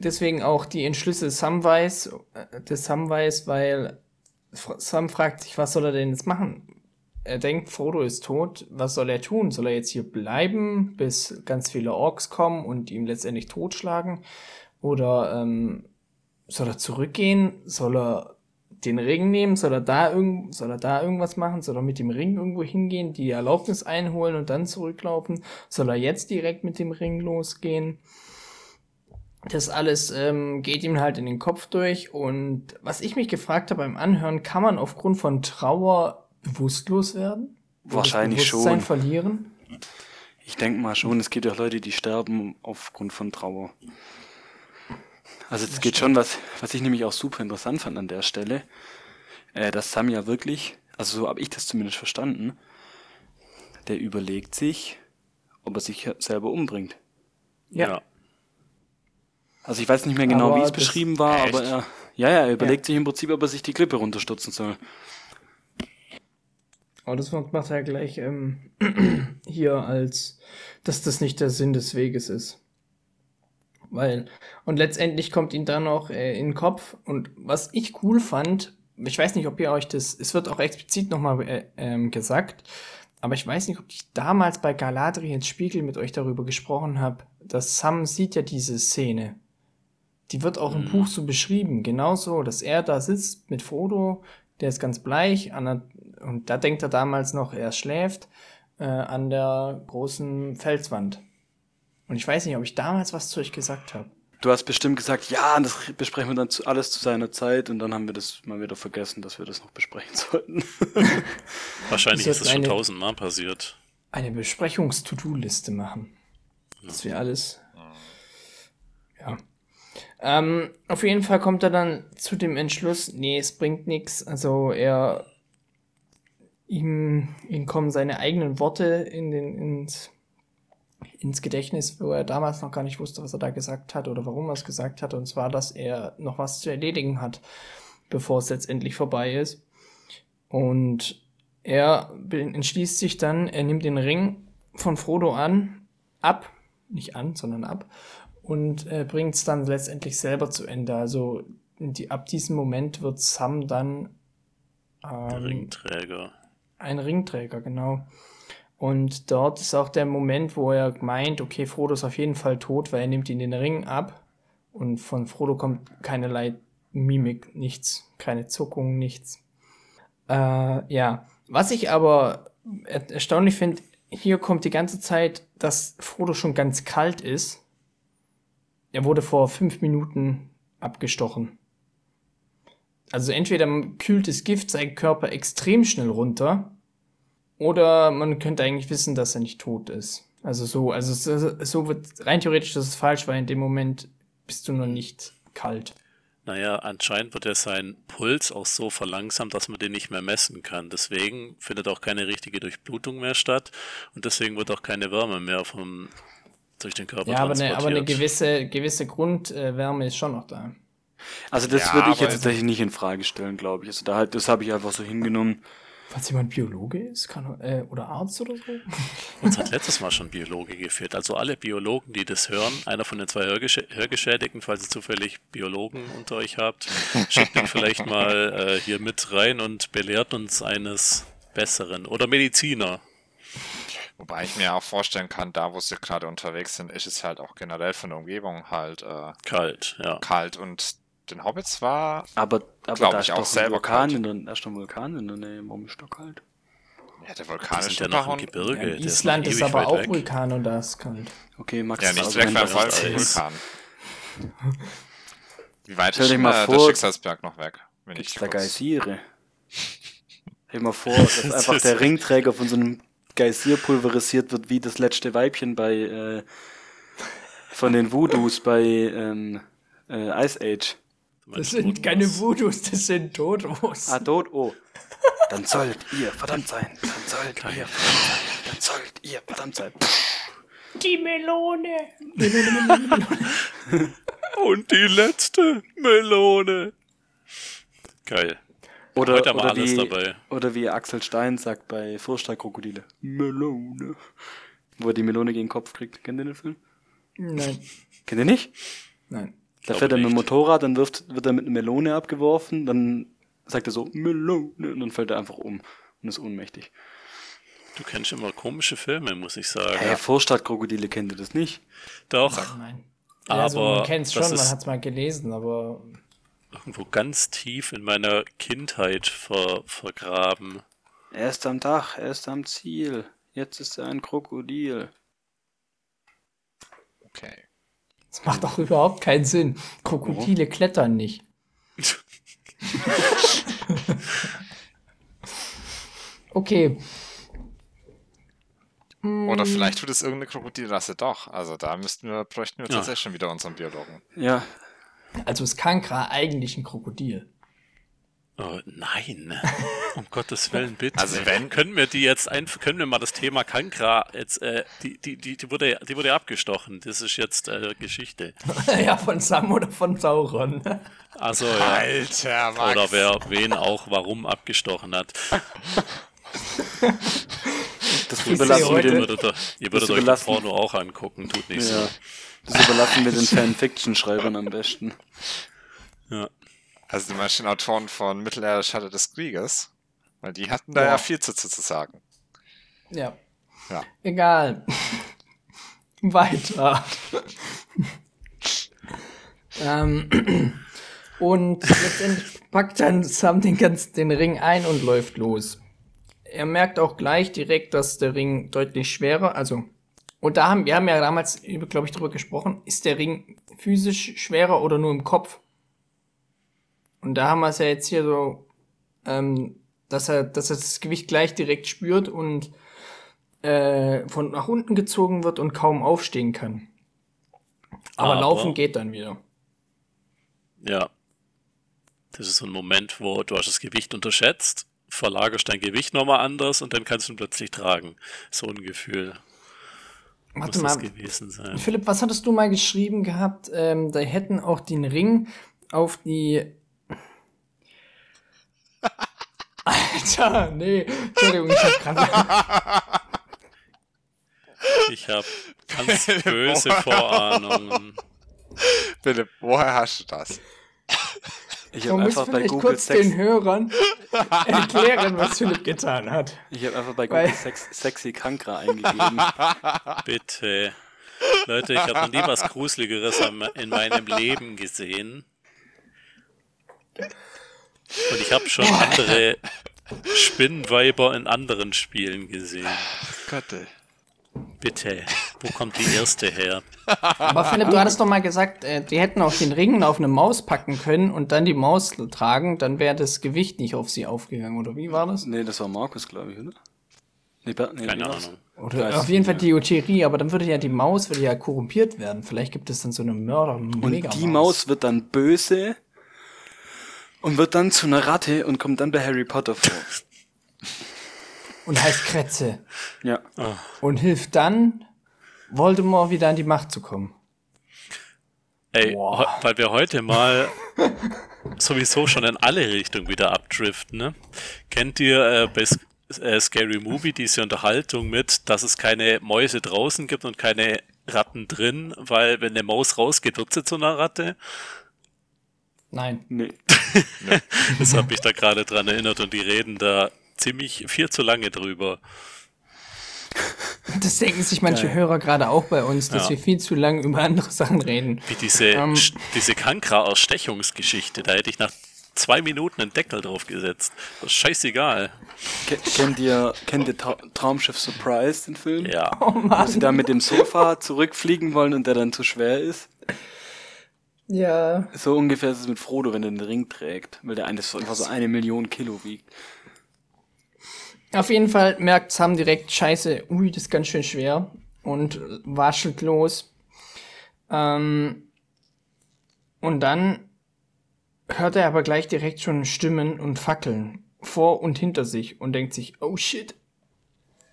S2: deswegen auch die Entschlüsse Samwise, äh, des Samwise, weil Sam fragt sich, was soll er denn jetzt machen? Er denkt, Frodo ist tot, was soll er tun? Soll er jetzt hier bleiben, bis ganz viele Orks kommen und ihm letztendlich totschlagen? Oder ähm, soll er zurückgehen? Soll er den Ring nehmen? Soll er da irgend, soll er da irgendwas machen? Soll er mit dem Ring irgendwo hingehen, die Erlaubnis einholen und dann zurücklaufen? Soll er jetzt direkt mit dem Ring losgehen? Das alles ähm, geht ihm halt in den Kopf durch. Und was ich mich gefragt habe beim Anhören, kann man aufgrund von Trauer bewusstlos werden? Oder
S3: Wahrscheinlich
S2: das Bewusstsein
S3: schon.
S2: verlieren?
S3: Ich denke mal schon, es gibt ja auch Leute, die sterben aufgrund von Trauer. Also es geht schon was, was ich nämlich auch super interessant fand an der Stelle, äh, dass Sam ja wirklich, also so habe ich das zumindest verstanden, der überlegt sich, ob er sich selber umbringt.
S2: Ja.
S3: Also ich weiß nicht mehr genau,
S2: Aber
S3: wie es beschrieben war,
S4: Echt?
S3: aber er, ja, ja, er überlegt sich im Prinzip, ob er sich die Klippe runterstürzen soll.
S2: Aber das macht er gleich ähm, (clears throat) hier als, dass das nicht der Sinn des Weges ist. Weil, und letztendlich kommt ihm dann noch äh, in den Kopf. Und was ich cool fand, ich weiß nicht, ob ihr euch das, es wird auch explizit nochmal äh, ähm, gesagt, aber ich weiß nicht, ob ich damals bei Galadriels Spiegel mit euch darüber gesprochen habe, dass Sam sieht ja diese Szene. Die wird auch im
S1: Mhm.
S2: Buch so beschrieben, genauso, dass er da sitzt mit Frodo, der ist ganz bleich, an der, und da denkt er damals noch, er schläft äh, an der großen Felswand. Und ich weiß nicht, ob ich damals was zu euch gesagt habe.
S3: Du hast bestimmt gesagt, ja, das besprechen wir dann zu, alles zu seiner Zeit und dann haben wir das mal wieder vergessen, dass wir das noch besprechen sollten. (laughs)
S1: Wahrscheinlich
S2: Das
S1: ist es schon tausendmal passiert.
S2: Eine Besprechungs-To-Do-Liste machen. Dass wir alles. Ja. Ähm, auf jeden Fall kommt er dann zu dem Entschluss, nee, es bringt nichts. Also er ihm, ihm kommen seine eigenen Worte in den, ins, ins Gedächtnis, wo er damals noch gar nicht wusste, was er da gesagt hat oder warum er es gesagt hat. Und zwar, dass er noch was zu erledigen hat, bevor es letztendlich vorbei ist. Und er entschließt sich dann, er nimmt den Ring von Frodo an, ab, nicht an, sondern ab, und äh, bringt es dann letztendlich selber zu Ende. Also die, ab diesem Moment wird Sam dann
S1: Der
S2: ähm,
S1: Ringträger.
S2: Ein Ringträger, genau. Und dort ist auch der Moment, wo er meint, okay, Frodo ist auf jeden Fall tot, weil er nimmt ihn den Ring ab und von Frodo kommt keinerlei Mimik, nichts, keine Zuckung, nichts. Äh, ja, was ich aber er erstaunlich finde, hier kommt die ganze Zeit, dass Frodo schon ganz kalt ist. Er wurde vor fünf Minuten abgestochen. Also entweder kühlt das Gift seinen Körper extrem schnell runter Oder man könnte eigentlich wissen, dass er nicht tot ist. Also so, also so, wird rein theoretisch das ist falsch, weil in dem Moment bist du noch nicht kalt.
S1: Naja, anscheinend wird ja sein Puls auch so verlangsamt, dass man den nicht mehr messen kann. Deswegen findet auch keine richtige Durchblutung mehr statt und deswegen wird auch keine Wärme mehr vom, durch den Körper
S2: Ja, aber eine,
S1: transportiert.
S2: aber eine gewisse, gewisse Grundwärme ist schon noch da.
S3: Also das
S4: Ja,
S3: würde ich jetzt tatsächlich nicht in Frage stellen, glaube ich. Also da halt, das habe ich einfach so hingenommen.
S2: Falls jemand Biologe ist, kann, äh, oder Arzt oder so. (laughs)
S1: Uns hat letztes Mal schon Biologe gefehlt. Also alle Biologen, die das hören, einer von den zwei Hörgesch Hörgeschädigten, falls ihr zufällig Biologen unter euch habt, schickt ihn vielleicht mal äh, hier mit rein und belehrt uns eines Besseren. Oder Mediziner.
S4: Wobei ich mir auch vorstellen kann, da wo sie gerade unterwegs sind, ist es halt auch generell von der Umgebung halt äh,
S1: Kalt, ja.
S4: kalt. Und den Hobbits war,
S3: Aber, aber da
S4: ich
S3: ist
S4: auch selber
S3: Vulkan
S4: kalt.
S3: in der, da ist doch ein Vulkan in der Nähe. Warum ist doch kalt?
S4: ja, der Vulkan ist
S1: ja noch im. Gebirge.
S2: Ja,
S1: der ist
S2: Island ist
S1: ewig
S2: aber auch
S1: weg.
S2: Vulkan und da ist kalt.
S3: Okay, Max.
S4: Ja, nicht
S1: das
S4: vollen
S1: Eis.
S4: Vulkan. Wie weit
S3: Stell
S4: ist
S3: mal vor,
S4: der Schicksalsberg noch weg? Wenn ich
S3: da Geysire? Stell dir mal vor, (laughs) dass
S1: Das
S3: einfach
S1: ist-
S3: der Ringträger von so einem Geysir pulverisiert wird, wie das letzte Weibchen bei äh, von den Voodoos bei ähm, äh, Ice Age.
S2: Das sind keine Voodoos, das sind Totos.
S3: Ah, tot, oh. Dann sollt ihr verdammt sein. Dann sollt ihr verdammt sein. Dann sollt ihr verdammt sein.
S2: Die Melone.
S1: Und die letzte Melone. Geil.
S3: Oder,
S1: Heute haben wir
S3: oder,
S1: alles
S3: wie,
S1: dabei.
S3: oder wie Axel Stein sagt bei Furchtstall-Krokodile. Melone. Wo er die Melone gegen den Kopf kriegt. Kennt ihr den Film?
S2: Nein,
S3: Kennt ihr nicht?
S2: nein.
S3: Da fährt er mit dem. Motorrad, dann wirft, wird er mit einer Melone abgeworfen, dann sagt er so, Melone, und dann fällt er einfach um und ist ohnmächtig.
S1: Du kennst immer komische Filme, muss ich sagen.
S3: Hä, Vorstadtkrokodile kennt ihr das nicht?
S1: Doch,
S2: Nein.
S1: Aber
S2: also man kennt es schon, man hat es mal gelesen, aber
S1: irgendwo ganz tief in meiner Kindheit ver vergraben.
S3: Er ist am Dach, er ist am Ziel. Jetzt ist er ein Krokodil.
S4: Okay.
S2: Es macht auch überhaupt keinen Sinn. Krokodile klettern nicht. (laughs) Okay,
S4: Oder vielleicht tut es irgendeine Krokodilrasse doch. Also da müssten wir, bräuchten wir
S1: Ja.
S4: tatsächlich schon wieder unseren Biologen.
S3: Ja,
S2: also ist Kankra eigentlich ein Krokodil.
S1: Oh, nein. (laughs) Um Gottes Willen, bitte.
S4: Also wenn-
S1: können wir die jetzt ein, können wir mal das Thema Kankra jetzt, äh, die, die, die, die wurde, die wurde abgestochen. Das ist jetzt äh, Geschichte. (laughs)
S2: ja, von Sam oder von Sauron. (laughs)
S1: Also ja.
S4: Alter, Max.
S1: Oder wer wen auch warum abgestochen hat.
S3: das überlassen wir
S2: heute-
S1: Ihr
S3: den,
S1: würdet, ihr würdet euch das. Porno auch angucken, tut nicht
S3: ja,
S1: so.
S3: das überlassen wir den Fanfiction-Schreibern am besten.
S1: Ja.
S4: Also die manchen Autoren von Mittelerde Schatten des Krieges. Weil die hatten da
S2: Ja.
S4: ja viel zu, zu, zu sagen.
S2: Ja.
S4: Ja.
S2: Egal. (laughs) Weiter. ähm, (clears throat) und letztendlich packt dann Sam den ganzen den Ring ein und läuft los. Er merkt auch gleich direkt, dass der Ring deutlich schwerer, also und da haben wir haben ja damals, glaube ich, drüber gesprochen, ist der Ring physisch schwerer oder nur im Kopf? Und da haben wir es ja jetzt hier so, ähm, dass er, dass er das Gewicht gleich direkt spürt und äh, von nach unten gezogen wird und kaum aufstehen kann. Aber,
S1: Aber-
S2: laufen geht dann wieder.
S1: Ja. Das ist so ein Moment, wo du hast das Gewicht unterschätzt, verlagerst dein Gewicht nochmal anders und dann kannst du ihn plötzlich tragen. So ein Gefühl
S2: Warte
S1: muss das
S2: mal,
S1: gewesen sein.
S2: Philipp, was hattest du mal geschrieben gehabt? Ähm, da hätten auch den Ring auf die. Alter, nee, Entschuldigung, ich hab grad.
S1: Ich habe ganz böse Vorahnungen.
S4: Philipp, woher hast du das?
S3: Ich habe einfach bei Google
S2: kurz
S3: Sex,
S2: den Hörern erklären, was Philipp getan hat.
S3: ich habe einfach bei
S2: Weil-
S3: Google Sex, sexy Kankra eingegeben.
S1: Bitte. Leute, ich habe noch nie was Gruseligeres in meinem Leben gesehen. Und ich habe schon andere Spinnweiber in anderen Spielen gesehen.
S4: Gott, ey.
S1: Bitte, wo kommt die erste her?
S2: Aber Philipp, du hattest doch mal gesagt, äh, die hätten auch den Ring auf eine Maus packen können und dann die Maus tragen, dann wäre das Gewicht nicht auf sie aufgegangen, oder wie war das?
S3: nee, das war Markus, glaube ich, oder? Nee, nee,
S1: Keine? Ahnung.
S2: Oder
S3: Weiß
S2: auf jeden Fall die Theorie, aber dann würde ja die Maus würde ja korrumpiert werden. Vielleicht gibt es dann so eine Mörder
S3: Und die Maus wird dann böse und wird dann zu einer Ratte und kommt dann bei Harry Potter vor. (laughs)
S2: und heißt Kretze
S3: ja.
S2: und hilft dann Voldemort wieder an die Macht zu kommen.
S1: Ey, weil wir heute mal (laughs) sowieso schon in alle Richtungen wieder abdriften, ne? Kennt ihr äh, bei S äh, Scary Movie diese Unterhaltung mit, dass es keine Mäuse draußen gibt und keine Ratten drin, weil wenn eine Maus rausgeht, wird sie zu einer Ratte?
S2: Nein. (laughs)
S3: Nee.
S1: Das hat mich da gerade dran erinnert und die reden da ziemlich viel zu lange drüber.
S2: Das denken sich manche
S3: Geil.
S2: Hörer gerade auch bei uns, dass
S1: Ja.
S2: wir viel zu lange über andere Sachen reden.
S1: Wie diese,
S2: Ähm.
S1: Diese Kankra-Erstechungsgeschichte, da hätte ich nach zwei Minuten einen Deckel drauf gesetzt. Das ist scheißegal.
S3: Ke kennt ihr, kennt ihr Tra Traumschiff Surprise, den Film?
S1: Ja.
S2: Oh
S3: Wo sie
S2: Mann.
S3: da mit dem Sofa zurückfliegen wollen und der dann zu schwer ist.
S2: Ja.
S3: So ungefähr ist es mit Frodo, wenn er den Ring trägt, weil der eine so einfach so eine Million Kilo wiegt.
S2: Auf jeden Fall merkt Sam direkt, scheiße, ui, das ist ganz schön schwer und waschelt los. Ähm, und dann hört er aber gleich direkt schon Stimmen und Fackeln vor und hinter sich und denkt sich, oh shit,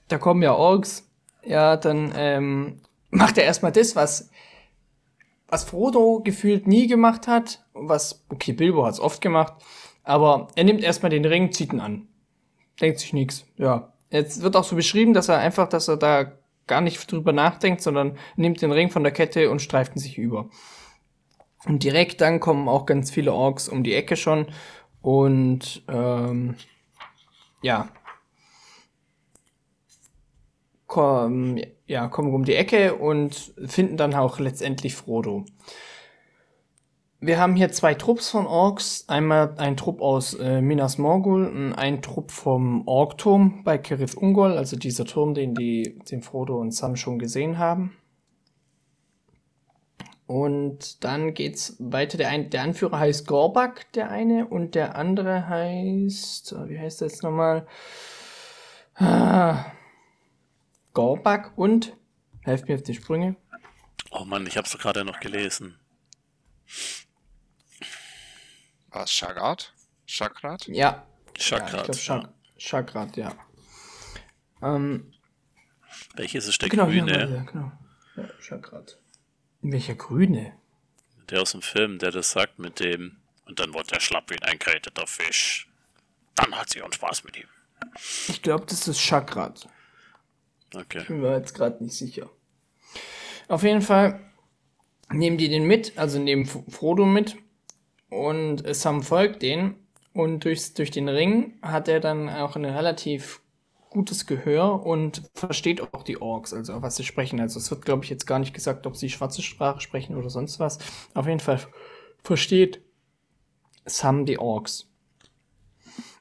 S2: da kommen ja Orks. Ja, dann ähm, (laughs) macht er erstmal das, was, was Frodo gefühlt nie gemacht hat, was, okay, Bilbo hat's oft gemacht, aber er nimmt erstmal den Ring, zieht ihn an denkt sich nichts. Ja. Jetzt wird auch so beschrieben, dass er einfach, dass er da gar nicht drüber nachdenkt, sondern nimmt den Ring von der Kette und streift ihn sich über. Und direkt dann kommen auch ganz viele Orks um die Ecke schon und ähm, ja. Kommen, ja, kommen um die Ecke und finden dann auch letztendlich Frodo. Wir haben hier zwei Trupps von Orks. Einmal ein Trupp aus äh, Minas Morgul und ein Trupp vom Orkturm bei Kerith Ungol, also dieser Turm, den die, den Frodo und Sam schon gesehen haben. Und dann geht's weiter. Der, ein, der Anführer heißt Gorbak, der eine, und der andere heißt, wie heißt der jetzt nochmal? Ah, Gorbak und, helft mir auf die Sprünge.
S1: Oh Mann, ich hab's doch gerade noch gelesen.
S4: War es Shagart? Shagrat?
S2: Ja, Ja, ich Chak Chakrat, ja. Ähm,
S1: Welches ist der
S2: genau,
S1: Grüne?
S2: ja, genau. Ja, Chakrat. Welcher Grüne?
S1: Der aus dem Film, der das sagt mit dem. Und dann wird er schlapp wie ein eingekräteter Fisch. Dann hat sie uns Spaß mit ihm.
S2: Ich glaube, das ist Chakrat.
S1: Okay.
S2: Bin mir jetzt gerade nicht sicher. Auf jeden Fall nehmen die den mit, also nehmen Frodo mit und Sam folgt den und durchs, durch den Ring hat er dann auch ein relativ gutes Gehör und versteht auch die Orks, also was sie sprechen. Also es wird, glaube ich, jetzt gar nicht gesagt, ob sie schwarze Sprache sprechen oder sonst was. Auf jeden Fall versteht Sam die Orks.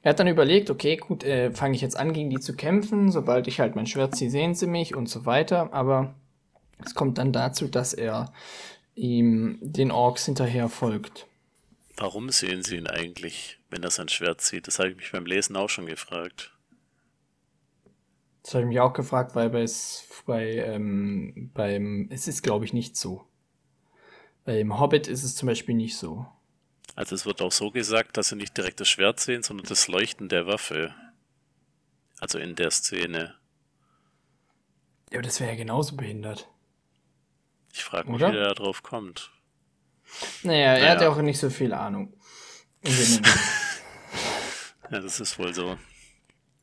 S2: Er hat dann überlegt, okay, gut, äh, fange ich jetzt an, gegen die zu kämpfen. Sobald ich halt mein Schwert ziehe, sehen sie mich und so weiter. Aber es kommt dann dazu, dass er ihm den Orks hinterher folgt.
S1: Warum sehen sie ihn eigentlich, wenn er sein Schwert zieht? Das habe ich mich beim Lesen auch schon gefragt.
S2: Das habe ich mich auch gefragt, weil bei, bei ähm, beim, es ist glaube ich nicht so. Beim Hobbit ist es zum Beispiel nicht so.
S1: Also es wird auch so gesagt, dass sie nicht direkt das Schwert sehen, sondern das Leuchten der Waffe. Also in der Szene.
S2: Ja, aber das wäre ja genauso behindert.
S1: Ich frage mich,
S2: Oder?
S1: wie der da drauf kommt.
S2: Naja, er hat ja
S1: Naja.
S2: auch nicht so viel Ahnung. (laughs)
S1: Ja, das ist wohl so.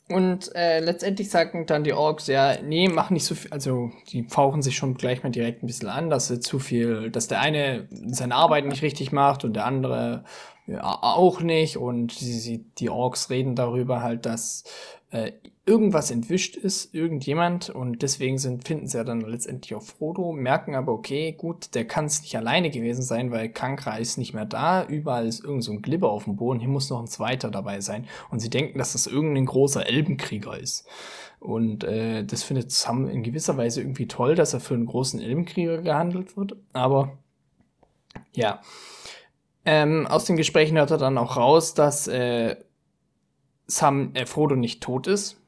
S2: Und äh, letztendlich sagen dann die Orks, ja, nee, mach nicht so viel, also die fauchen sich schon gleich mal direkt ein bisschen an, dass sie zu viel, dass der eine seine Arbeit nicht richtig macht und der andere ja, auch nicht. Und die, die, die Orks reden darüber halt, dass äh, irgendwas entwischt ist, irgendjemand und deswegen sind, finden sie ja dann letztendlich auf Frodo, merken aber, okay, gut, der kann es nicht alleine gewesen sein, weil Kankra ist nicht mehr da, überall ist irgend so ein Glibber auf dem Boden, hier muss noch ein zweiter dabei sein und sie denken, dass das irgendein großer Elbenkrieger ist. Und äh, das findet Sam in gewisser Weise irgendwie toll, dass er für einen großen Elbenkrieger gehandelt wird, aber ja. Ähm, aus den Gesprächen hört er dann auch raus, dass äh, Sam, äh, Frodo nicht tot ist.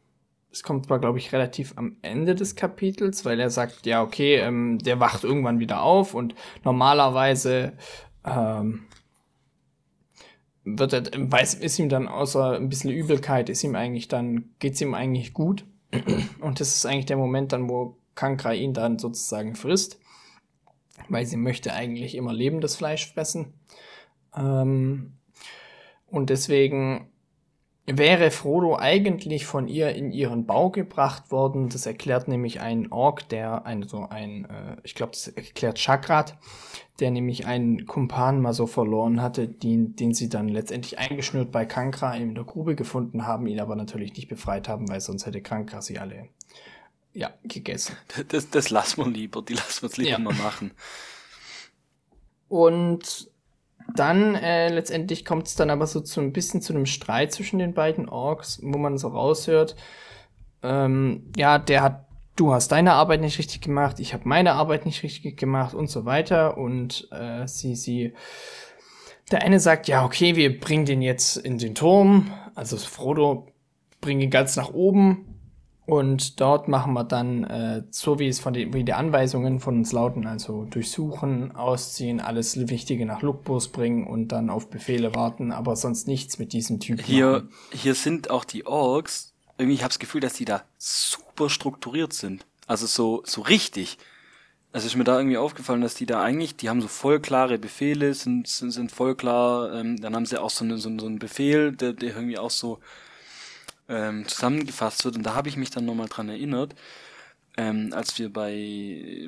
S2: Es kommt zwar, glaube ich, relativ am Ende des Kapitels, weil er sagt, ja, okay, ähm, der wacht irgendwann wieder auf und normalerweise ähm, wird er, weiß, ist ihm dann außer ein bisschen Übelkeit, ist ihm eigentlich dann, geht's ihm eigentlich gut. (clears throat) Und das ist eigentlich der Moment dann, wo Kankra ihn dann sozusagen frisst, weil sie möchte eigentlich immer lebendes Fleisch fressen. Ähm, und deswegen wäre Frodo eigentlich von ihr in ihren Bau gebracht worden. Das erklärt nämlich ein Ork, der ein, so ein, äh, ich glaube, das erklärt Chakrat, der nämlich einen Kumpan mal so verloren hatte, den, den sie dann letztendlich eingeschnürt bei Kankra in der Grube gefunden haben, ihn aber natürlich nicht befreit haben, weil sonst hätte Kankra sie alle ja, gegessen.
S3: Das, das lassen wir lieber, die lassen wir lieber ja. mal machen.
S2: Und dann äh, letztendlich kommt es dann aber so zu ein bisschen zu einem Streit zwischen den beiden Orks, wo man so raushört, ähm, ja, der hat, du hast deine Arbeit nicht richtig gemacht, ich habe meine Arbeit nicht richtig gemacht und so weiter. Und äh, sie, sie, der eine sagt, ja, okay, wir bringen den jetzt in den Turm, also Frodo bringt ihn ganz nach oben und dort machen wir dann, äh, so wie es von den, wie die Anweisungen von uns lauten, also durchsuchen, ausziehen, alles Wichtige nach Lukbus bringen und dann auf Befehle warten, aber sonst nichts mit diesem Typ.
S3: Hier, machen. hier sind auch die Orks, irgendwie, ich habe das Gefühl, dass die da super strukturiert sind. Also so, so richtig. Also ist mir da irgendwie aufgefallen, dass die da eigentlich, die haben so voll klare Befehle, sind, sind, sind voll klar, ähm, dann haben sie auch so, eine, so, so einen Befehl, der, der irgendwie auch so ähm, zusammengefasst wird. Und da habe ich mich dann nochmal dran erinnert, ähm, als wir bei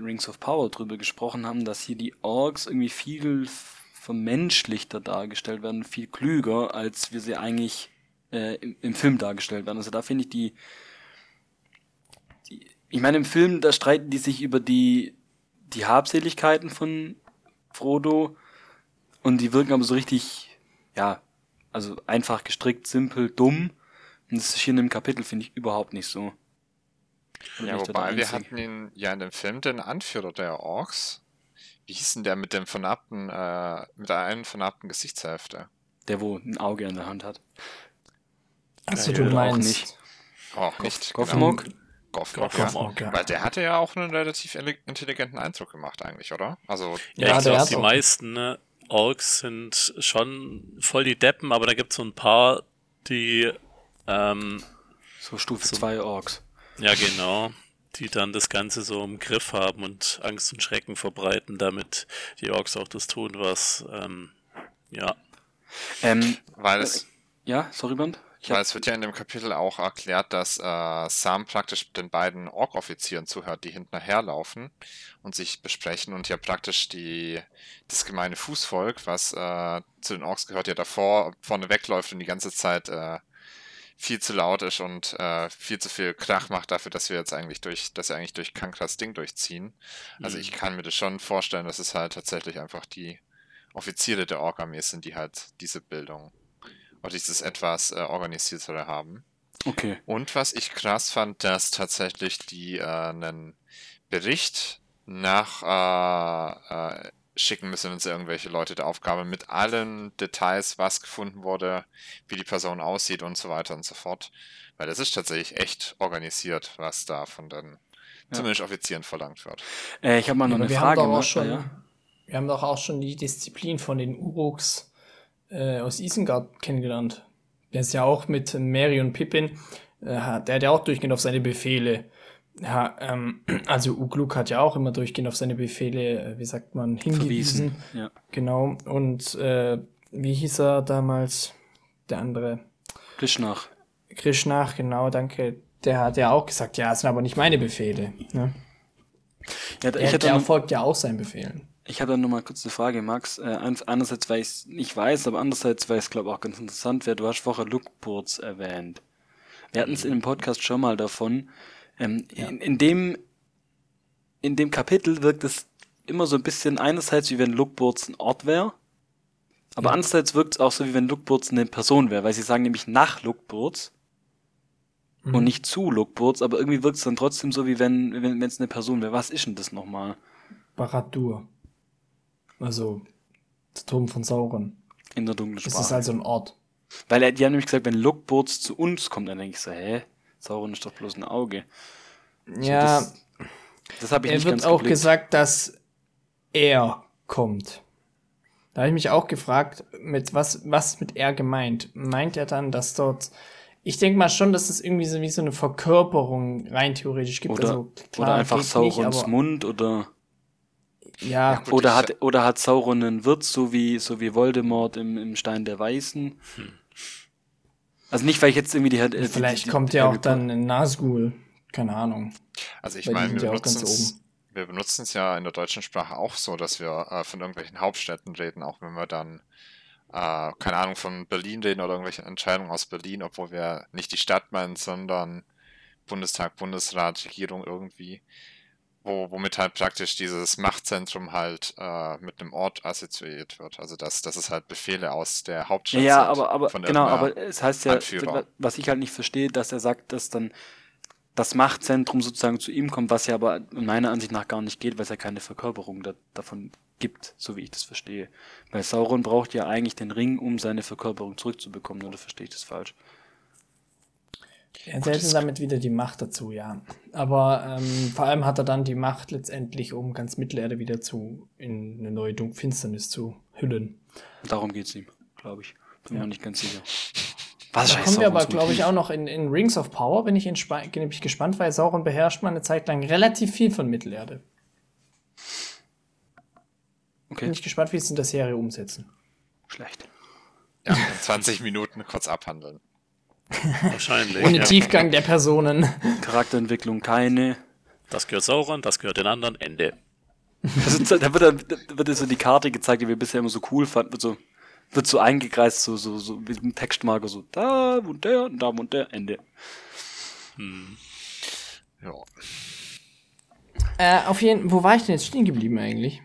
S3: Rings of Power drüber gesprochen haben, dass hier die Orks irgendwie viel vermenschlichter dargestellt werden, viel klüger, als wir sie eigentlich äh, im, im Film dargestellt werden. Also da finde ich die, die, ich meine im Film, da streiten die sich über die, die Habseligkeiten von Frodo und die wirken aber so richtig, ja, also einfach gestrickt, simpel, dumm. Und das ist hier in dem Kapitel, finde ich, überhaupt nicht so.
S4: ja, wobei wir hatten ihn ja in dem Film den Anführer der Orks. Wie hieß denn der mit dem vernarbten, äh, mit der einen vernarbten Gesichtshälfte?
S3: Der, wo ein Auge in der Hand hat.
S2: Achso, du meinst. Auch nicht.
S4: Auch nicht.
S3: Goffmog? Genau.
S4: Goffmog, ja. ja. Weil der hatte ja auch einen relativ intelligenten Eindruck gemacht, eigentlich, oder? Also,
S1: ja, ich glaube, die meisten ne, Orks sind schon voll die Deppen, aber da gibt es so ein paar, die ähm,
S3: so Stufe 2 so, Orks.
S1: Ja, genau. Die dann das Ganze so im Griff haben und Angst und Schrecken verbreiten, damit die Orks auch das tun, was, ähm, ja.
S4: Ähm, weil es.
S3: Ja, sorry, Band.
S4: Weil es wird ja in dem Kapitel auch erklärt, dass äh, Sam praktisch den beiden Ork-Offizieren zuhört, die hinten herlaufen und sich besprechen und ja praktisch die, das gemeine Fußvolk, was äh, zu den Orks gehört, ja davor vorne wegläuft und die ganze Zeit äh, viel zu laut ist und äh, viel zu viel Krach macht dafür, dass wir jetzt eigentlich durch, dass wir eigentlich durch Kankras Ding durchziehen. Also mhm. ich kann mir das schon vorstellen, dass es halt tatsächlich einfach die Offiziere der Ork-Armee sind, die halt diese Bildung oder dieses etwas äh, organisiertere haben.
S3: Okay.
S4: Und was ich krass fand, dass tatsächlich die äh, einen Bericht nach äh, äh, schicken müssen uns irgendwelche Leute der Aufgabe mit allen Details, was gefunden wurde, wie die Person aussieht und so weiter und so fort. Weil das ist tatsächlich echt organisiert, was da von den ja. zumindest Offizieren verlangt wird.
S3: Äh, ich habe mal noch ja, eine
S2: wir
S3: Frage.
S2: Haben doch auch schon, ja. Wir haben doch auch schon die Disziplin von den Uruks äh, aus Isengard kennengelernt. Der ist ja auch mit Mary und Pippin, äh, der hat ja auch durchgehend auf seine Befehle ja, ähm, (clears throat) also Ugluk hat ja auch immer durchgehend auf seine Befehle, äh, wie sagt man, hingewiesen.
S3: Ja.
S2: Genau. Und äh, wie hieß er damals? Der andere.
S3: Krishnach.
S2: Krishnach, genau, danke. Der hat ja auch gesagt, ja, es sind aber nicht meine Befehle. Ne? Ja, er, der noch, folgt ja auch seinen Befehlen.
S3: Ich hatte noch mal kurz eine Frage, Max. Äh, einerseits, weil ich es nicht weiß, aber andererseits, weil es, glaube ich, auch ganz interessant wäre. Du hast vorher Lookboards erwähnt. Wir hatten es in dem Podcast schon mal davon, ähm, ja. in, in, dem, in dem Kapitel wirkt es immer so ein bisschen einerseits, wie wenn Lookboards ein Ort wäre, aber ja. andererseits wirkt es auch so, wie wenn Lookboards eine Person wäre, weil sie sagen nämlich nach Lookboards mhm. und nicht zu Lookboards, aber irgendwie wirkt es dann trotzdem so, wie wenn wenn es eine Person wäre. Was ist denn das nochmal?
S2: Baradur. Also, der Turm von Sauron.
S3: In der dunklen Sprache.
S2: Das ist also ein Ort.
S3: Weil die haben nämlich gesagt, wenn Lookboards zu uns kommt, dann denke ich so, hä? Sauron ist doch bloß ein Auge.
S2: Ja,
S3: das- Das habe ich
S2: er
S3: nicht
S2: wird
S3: ganz
S2: auch
S3: geblickt.
S2: gesagt, dass er kommt. Da habe ich mich auch gefragt, mit was, was mit er gemeint. Meint er dann, dass dort. Ich denke mal schon, dass es irgendwie so wie so eine Verkörperung rein theoretisch gibt.
S3: Oder,
S2: also, klar,
S3: oder einfach Saurons
S2: nicht, aber-
S3: Mund oder
S2: Ja,
S4: gut.
S3: oder hat oder hat Sauron einen Wirt, so wie so wie Voldemort im, im Stein der Weißen. Also nicht, weil ich jetzt irgendwie die, die
S2: vielleicht
S3: die, die,
S2: kommt ja auch dann ein Nazgul. Keine Ahnung.
S4: Also ich
S2: Weil
S4: meine, wir es
S2: oben.
S4: wir benutzen es ja in der deutschen Sprache auch so, dass wir äh, von irgendwelchen Hauptstädten reden, auch wenn wir dann, äh, keine Ahnung, von Berlin reden oder irgendwelche Entscheidungen aus Berlin, obwohl wir nicht die Stadt meinen, sondern Bundestag, Bundesrat, Regierung irgendwie, wo, womit halt praktisch dieses Machtzentrum halt äh, mit einem Ort assoziiert wird. Also dass, dass es halt Befehle aus der Hauptstadt
S3: Ja,
S4: sind,
S3: aber, aber
S4: von
S3: genau, aber es heißt ja,
S4: Anführer.
S3: was ich halt nicht verstehe, dass er sagt, dass dann das Machtzentrum sozusagen zu ihm kommt, was ja aber meiner Ansicht nach gar nicht geht, weil es ja keine Verkörperung da, davon gibt, so wie ich das verstehe. Weil Sauron braucht ja eigentlich den Ring, um seine Verkörperung zurückzubekommen, oder verstehe ich das falsch?
S2: Er hätte damit wieder die Macht dazu, ja. Aber ähm, vor allem hat er dann die Macht letztendlich, um ganz Mittelerde wieder zu in eine neue Dun Finsternis zu hüllen.
S3: Darum geht's ihm, glaube ich. Bin mir
S2: Ja.
S3: auch nicht ganz sicher. Was
S2: Da kommen wir aber, glaube ich, auch noch in, in Rings of Power, bin ich entspa- nämlich gespannt, weil Sauron beherrscht mal eine Zeit lang relativ viel von Mittelerde. Bin
S3: Okay,
S2: ich gespannt, wie sie es in der Serie umsetzen.
S3: schlecht.
S4: ja, (laughs) in 20 Minuten kurz abhandeln.
S1: Wahrscheinlich.
S2: Ohne
S1: ja.
S2: Tiefgang der Personen.
S3: Charakterentwicklung keine.
S1: Das gehört Sauron, das gehört den anderen, Ende.
S3: Also, da wird, dann, da wird so die Karte gezeigt, die wir bisher immer so cool fanden, wird so, wird so eingekreist, so, so, so wie ein Textmarker, so da und der und da und der, Ende.
S4: Ja.
S2: Äh, auf jeden wo war ich denn jetzt stehen geblieben eigentlich?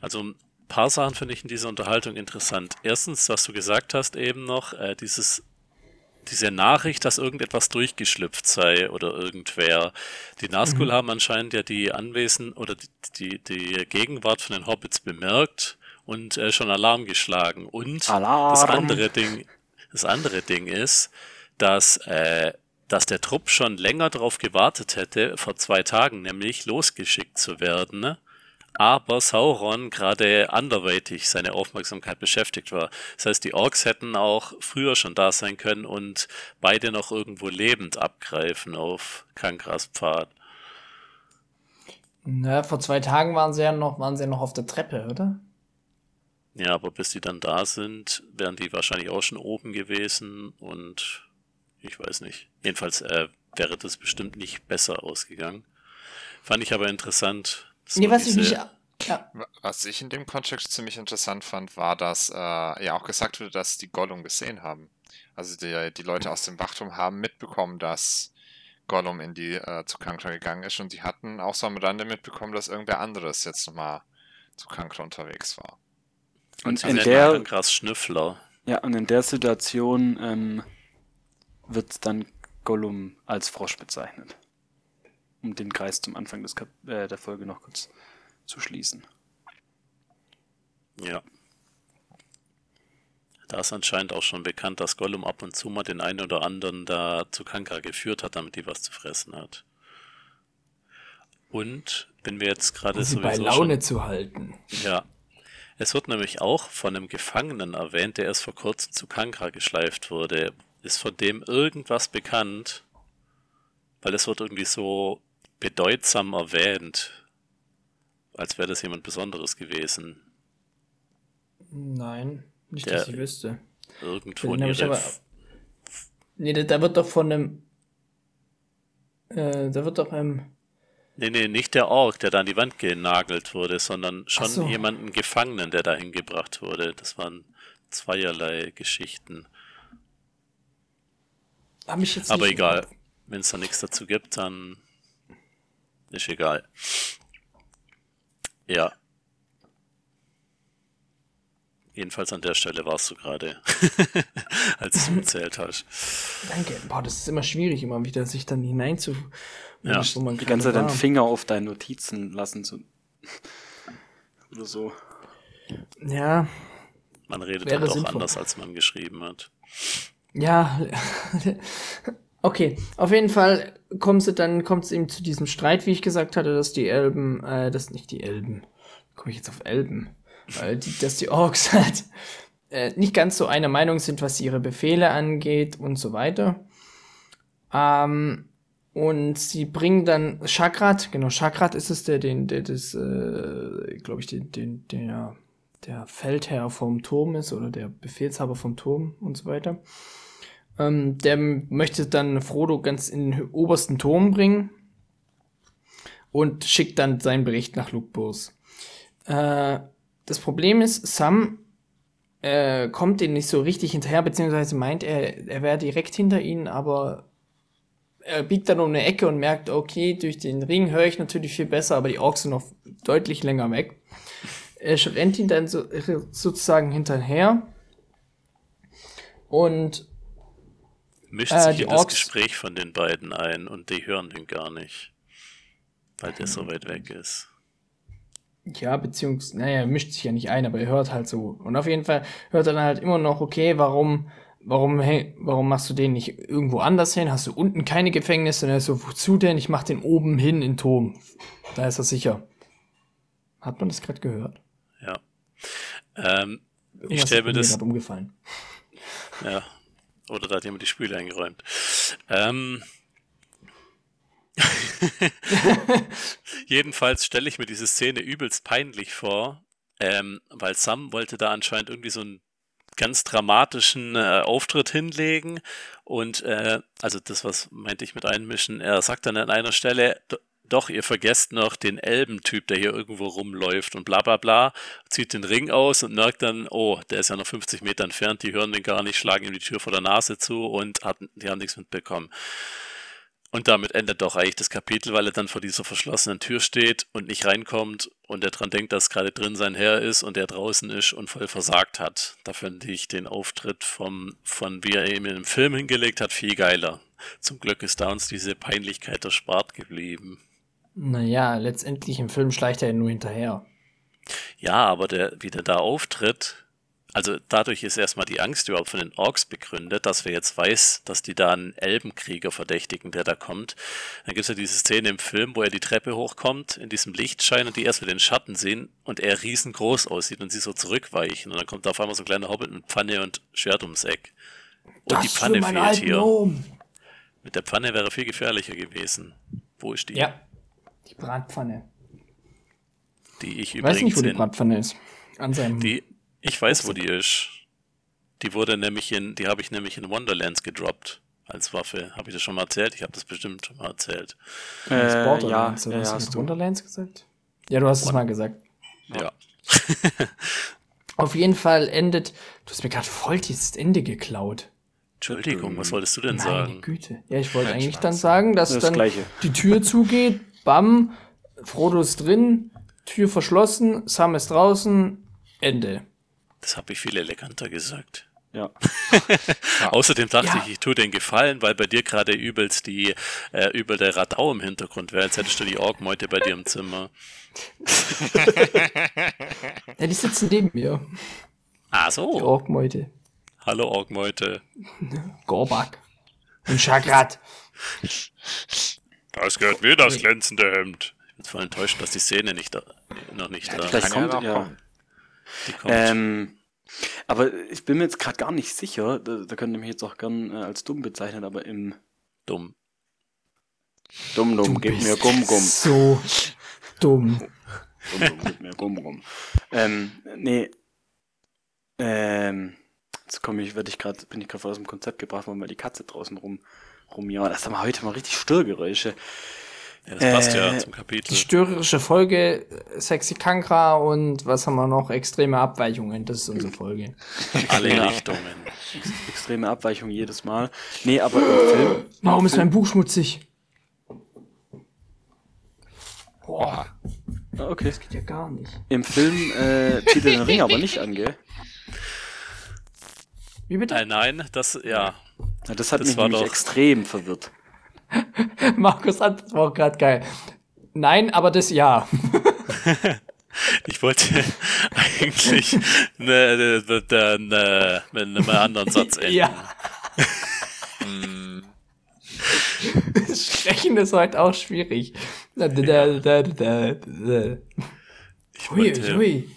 S1: Also ein paar Sachen finde ich in dieser Unterhaltung interessant. Erstens, was du gesagt hast eben noch, äh, dieses, diese Nachricht, dass irgendetwas durchgeschlüpft sei oder irgendwer. Die Nazgul haben anscheinend ja die Anwesen oder die, die, die Gegenwart von den Hobbits bemerkt und äh, schon Alarm geschlagen. Und
S3: Alarm!
S1: das andere Ding, das andere Ding ist, dass, äh, dass der Trupp schon länger darauf gewartet hätte, vor zwei Tagen nämlich losgeschickt zu werden, ne? Aber Sauron gerade anderweitig seine Aufmerksamkeit beschäftigt war. Das heißt, die Orks hätten auch früher schon da sein können und beide noch irgendwo lebend abgreifen auf Kankras Pfad.
S2: Na, vor zwei Tagen waren sie ja noch, waren sie ja noch auf der Treppe, oder?
S1: Ja, aber bis die dann da sind, wären die wahrscheinlich auch schon oben gewesen und ich weiß nicht. Jedenfalls äh, wäre das bestimmt nicht besser ausgegangen. Fand ich aber interessant. So
S2: nee, was ich
S1: diese-
S2: nicht. Ja,
S4: Was ich in dem Kontext ziemlich interessant fand, war, dass äh, ja auch gesagt wurde, dass die Gollum gesehen haben. Also die, die Leute aus dem Wachturm haben mitbekommen, dass Gollum in die äh, zu Kankra gegangen ist und die hatten auch so am Rande mitbekommen, dass irgendwer anderes jetzt nochmal zu Kankra unterwegs war.
S3: Und
S1: Sie
S3: in
S1: nennen
S3: der,
S1: Kankras Schnüffler.
S3: ja, und in der Situation ähm, wird dann Gollum als Frosch bezeichnet. Um den Kreis zum Anfang des Kap äh, der Folge noch kurz zu schließen.
S1: Ja. Da ist anscheinend auch schon bekannt, dass Gollum ab und zu mal den einen oder anderen da zu Kankra geführt hat, damit die was zu fressen hat. Und wenn wir jetzt gerade
S2: um sie bei Laune
S1: schon,
S2: zu halten.
S1: ja, es wird nämlich auch von einem Gefangenen erwähnt, der erst vor kurzem zu Kankra geschleift wurde. Ist von dem irgendwas bekannt? Weil es wird irgendwie so bedeutsam erwähnt, als wäre das jemand Besonderes gewesen.
S2: Nein, nicht,
S1: Der-
S2: dass ich wüsste.
S1: Irgendwo in ihre
S2: aber- Nee, da, wird doch von einem. Äh, da wird doch ähm,
S1: Nee, nee, nicht der Ork, der da an die Wand genagelt wurde, sondern schon
S2: so.
S1: jemanden Gefangenen, der da hingebracht wurde. Das waren zweierlei Geschichten. Aber egal. Wenn es da nichts dazu gibt, dann ist egal. Ja. Jedenfalls an der Stelle warst du gerade, (laughs) als du erzählt hast.
S2: Danke. Boah, das ist immer schwierig, immer wieder sich dann hineinzu.
S1: Ja,
S2: wo man
S3: Die ganze Zeit den
S2: war.
S3: Finger auf deinen Notizen lassen zu. (laughs) Oder so.
S2: Ja,
S1: Man redet halt auch
S2: sinnvoll.
S1: anders, als man geschrieben hat.
S2: ja. (laughs) Okay, auf jeden Fall kommt es dann kommt es eben zu diesem Streit, wie ich gesagt hatte, dass die Elben, äh, das nicht die Elben, komme ich jetzt auf Elben, weil die, dass die Orks (laughs) halt äh, nicht ganz so einer Meinung sind, was ihre Befehle angeht und so weiter. Ähm, und sie bringen dann Chakrat, genau, Chakrat ist es, der, den, der, das, äh, glaube ich, den, den, der, der Feldherr vom Turm ist oder der Befehlshaber vom Turm und so weiter. Ähm, der möchte dann Frodo ganz in den obersten Turm bringen und schickt dann seinen Bericht nach Lukburs. Äh, das Problem ist, Sam äh, kommt den nicht so richtig hinterher, beziehungsweise meint er, er wäre direkt hinter ihnen, aber er biegt dann um eine Ecke und merkt, okay, durch den Ring höre ich natürlich viel besser, aber die Orks sind noch deutlich länger weg. Er rennt ihn dann so, sozusagen hinterher und
S1: Mischt
S2: Äh,
S1: sich
S2: die
S1: in das Gespräch von den beiden ein und die hören den gar nicht. Weil der so weit weg ist.
S2: Ja, beziehungsweise, naja, er mischt sich ja nicht ein, aber er hört halt so. Und auf jeden Fall hört er dann halt immer noch, okay, warum, warum, hey, warum machst du den nicht irgendwo anders hin? Hast du unten keine Gefängnisse? Und er ist so, wozu denn? Ich mach den oben hin in Turm. Da ist er sicher. Hat man das gerade gehört?
S1: Ja. Ähm, ich stelle mir das.
S2: umgefallen.
S1: Ja. Oder da hat jemand die Spüle eingeräumt. Ähm, (laughs) Jedenfalls stelle ich mir diese Szene übelst peinlich vor, ähm, weil Sam wollte da anscheinend irgendwie so einen ganz dramatischen äh, Auftritt hinlegen und äh, also das, was meinte ich mit einmischen, er sagt dann an einer Stelle, "D- doch, ihr vergesst noch den Elbentyp, der hier irgendwo rumläuft und bla bla bla, zieht den Ring aus und merkt dann, oh, der ist ja noch 50 Meter entfernt, die hören den gar nicht, schlagen ihm die Tür vor der Nase zu und hatten, die haben nichts mitbekommen. Und damit endet doch eigentlich das Kapitel, weil er dann vor dieser verschlossenen Tür steht und nicht reinkommt und er dran denkt, dass gerade drin sein Herr ist und er draußen ist und voll versagt hat. Da finde ich den Auftritt vom, von wie er eben im Film hingelegt hat, viel geiler. Zum Glück ist da uns diese Peinlichkeit erspart geblieben.
S2: Naja, letztendlich im Film schleicht er ja nur hinterher.
S1: Ja, aber der, wie der da auftritt, also dadurch ist erstmal die Angst überhaupt von den Orks begründet, dass wir jetzt weiß, dass die da einen Elbenkrieger verdächtigen, der da kommt. Dann gibt es ja diese Szene im Film, wo er die Treppe hochkommt, in diesem Lichtschein und die erst mit den Schatten sehen und er riesengroß aussieht und sie so zurückweichen. Und dann kommt da auf einmal so ein kleiner Hobbit mit Pfanne und Schwert ums Eck. Und die Pfanne fehlt hier.
S2: Gnome.
S1: Mit der Pfanne wäre viel gefährlicher gewesen. Wo ist die?
S2: Ja. Die Bratpfanne.
S1: Die ich
S2: Ich weiß nicht,
S1: übrigens
S2: wo die Bratpfanne ist. An seinem.
S1: Die, ich weiß, wo die ist. Die wurde nämlich in, die habe ich nämlich in Wonderlands gedroppt. Als Waffe. Habe ich das schon mal erzählt? Ich habe das bestimmt schon mal erzählt.
S3: Äh, ja,
S2: Borderlands,
S3: ja, ja,
S2: hast du
S3: hast
S2: mit
S3: du.
S2: Wonderlands gesagt? Ja, du hast es mal gesagt.
S1: Ja.
S2: Auf jeden Fall endet. Du hast mir gerade voll dieses Ende geklaut.
S1: Entschuldigung, was wolltest du denn
S2: Meine
S1: sagen?
S2: Güte. Ja, ich wollte eigentlich
S4: Spaß.
S2: dann sagen, dass
S3: Das
S2: dann
S3: Gleiche.
S2: die Tür zugeht, bam, Frodo ist drin, Tür verschlossen, Sam ist draußen, Ende.
S1: Das habe ich viel eleganter gesagt.
S3: Ja. (laughs)
S1: Außerdem dachte
S2: Ja.
S1: ich, ich tue den Gefallen, weil bei dir gerade übelst die, äh, übel der Radau im Hintergrund wäre, als hättest du die Orgmeute bei dir im Zimmer. (laughs)
S2: Ja, die sitzen neben mir.
S1: Ah
S2: Die
S1: so.
S2: Orkmeute.
S1: Hallo Orgmeute.
S2: Gorbak. Und Chagrat. (laughs)
S1: Das gehört mir, das glänzende Hemd. Ich bin voll enttäuscht, dass die Szene nicht da, noch nicht da
S3: Vielleicht
S1: ist.
S4: Kann ja
S3: kommt,
S4: noch
S3: ja.
S4: kommen.
S1: Die kommt.
S3: Ähm, aber ich bin mir jetzt gerade gar nicht sicher, da, da könnt ihr mich jetzt auch gern äh, als dumm bezeichnen, aber im
S1: Dumm.
S3: Dumm Dumm, gib mir Gumm Gumm.
S2: So dumm.
S3: Dumm Dumm, gib mir Gumm Gumm. Ähm, nee. Ähm, jetzt komme ich, werde ich gerade, bin ich gerade aus dem Konzept gebracht worden, weil die Katze draußen rum, rumjammert. Das haben wir heute mal richtig Störgeräusche.
S1: Ja, das passt ja
S3: Äh,
S1: zum Kapitel.
S2: Die störrische Folge, Sexy Kankra und was haben wir noch? Extreme Abweichungen. Das ist unsere Folge.
S1: Alle
S3: Ja.
S1: Richtungen.
S3: Extreme Abweichung jedes Mal. Nee, aber im Film.
S2: Warum ist mein Buch schmutzig?
S4: Oha.
S3: Ah, Okay.
S2: Geht ja gar nicht.
S3: Im Film äh, zieht er den Ring aber nicht an, gell?
S2: Wie bitte?
S1: Äh, nein, das, ja.
S3: Ja, das hat
S1: Das
S3: mich
S1: war
S3: nämlich
S1: doch-
S3: extrem verwirrt. (laughs)
S2: Markus hat das war auch gerade geil. Nein, aber das ja. (laughs)
S1: Ich wollte eigentlich ne, ne, ne, ne, mit einem anderen Satz enden.
S2: ja. (laughs)
S4: Hm,
S2: Sprechen ist heute auch schwierig. Da, da, da, da, da.
S1: Ich wollte,
S2: hui.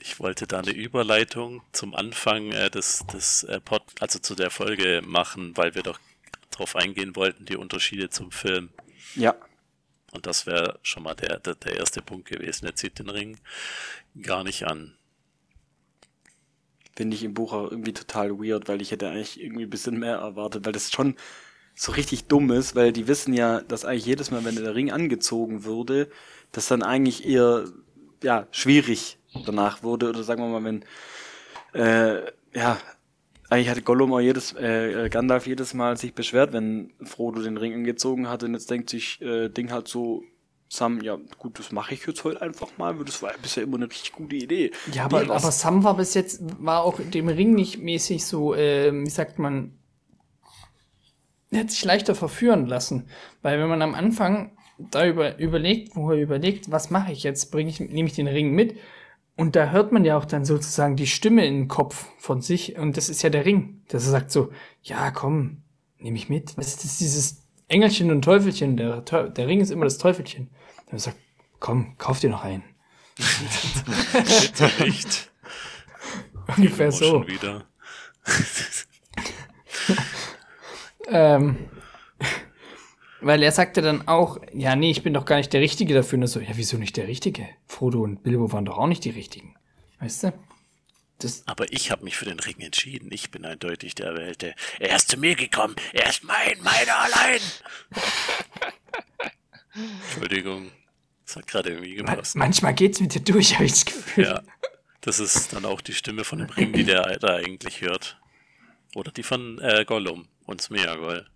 S1: Ich wollte da eine Überleitung zum Anfang äh, des, des äh, Pod, also zu der Folge machen, weil wir doch drauf eingehen wollten, die Unterschiede zum Film.
S3: Ja.
S1: Und das wäre schon mal der, der, der erste Punkt gewesen. Er zieht den Ring gar nicht an.
S3: Finde ich im Buch auch irgendwie total weird, weil ich hätte eigentlich irgendwie ein bisschen mehr erwartet, weil das schon so richtig dumm ist, weil die wissen ja, dass eigentlich jedes Mal, wenn der Ring angezogen würde, das dann eigentlich eher, ja, schwierig danach wurde, oder sagen wir mal, wenn, äh, ja, eigentlich hatte Gollum auch jedes, äh, Gandalf jedes Mal sich beschwert, wenn Frodo den Ring angezogen hatte, und jetzt denkt sich äh, Ding halt so, Sam, ja, gut, das mache ich jetzt heute einfach mal, weil das war ja bisher immer eine richtig gute Idee.
S2: Ja, aber,
S3: Nee,
S2: aber Sam war bis jetzt, war auch dem Ring nicht mäßig so, ähm, wie sagt man, er hat sich leichter verführen lassen. Weil wenn man am Anfang da über, überlegt, wo er überlegt, was mache ich jetzt, bringe ich, nehme ich den Ring mit. Und da hört man ja auch dann sozusagen die Stimme in den Kopf von sich. Und das ist ja der Ring. Der sagt so, ja, komm, nehme ich mit. Was ist das, dieses Engelchen und Teufelchen? Der, der Ring ist immer das Teufelchen. Der sagt, komm, kauf dir noch einen.
S1: Bitte nicht. (laughs)
S2: Ungefähr
S1: Oh,
S2: so.
S1: schon wieder. (laughs)
S2: Ähm, weil er sagte dann auch, ja, nee, ich bin doch gar nicht der Richtige dafür. Und er so, ja, wieso nicht der Richtige? Frodo und Bilbo waren doch auch nicht die Richtigen. Weißt du? Das,
S1: Aber ich habe mich für den Ring entschieden. Ich bin eindeutig der Erwählte. Er ist zu mir gekommen. Er ist mein, meiner allein. (laughs) Entschuldigung. Das hat gerade irgendwie
S2: man,
S1: gepasst.
S2: manchmal geht's mit dir durch, habe ich das Gefühl.
S1: Ja. Das ist dann auch die Stimme von dem Ring, die der (laughs) da eigentlich hört. Oder die von äh, Gollum und Smeagol.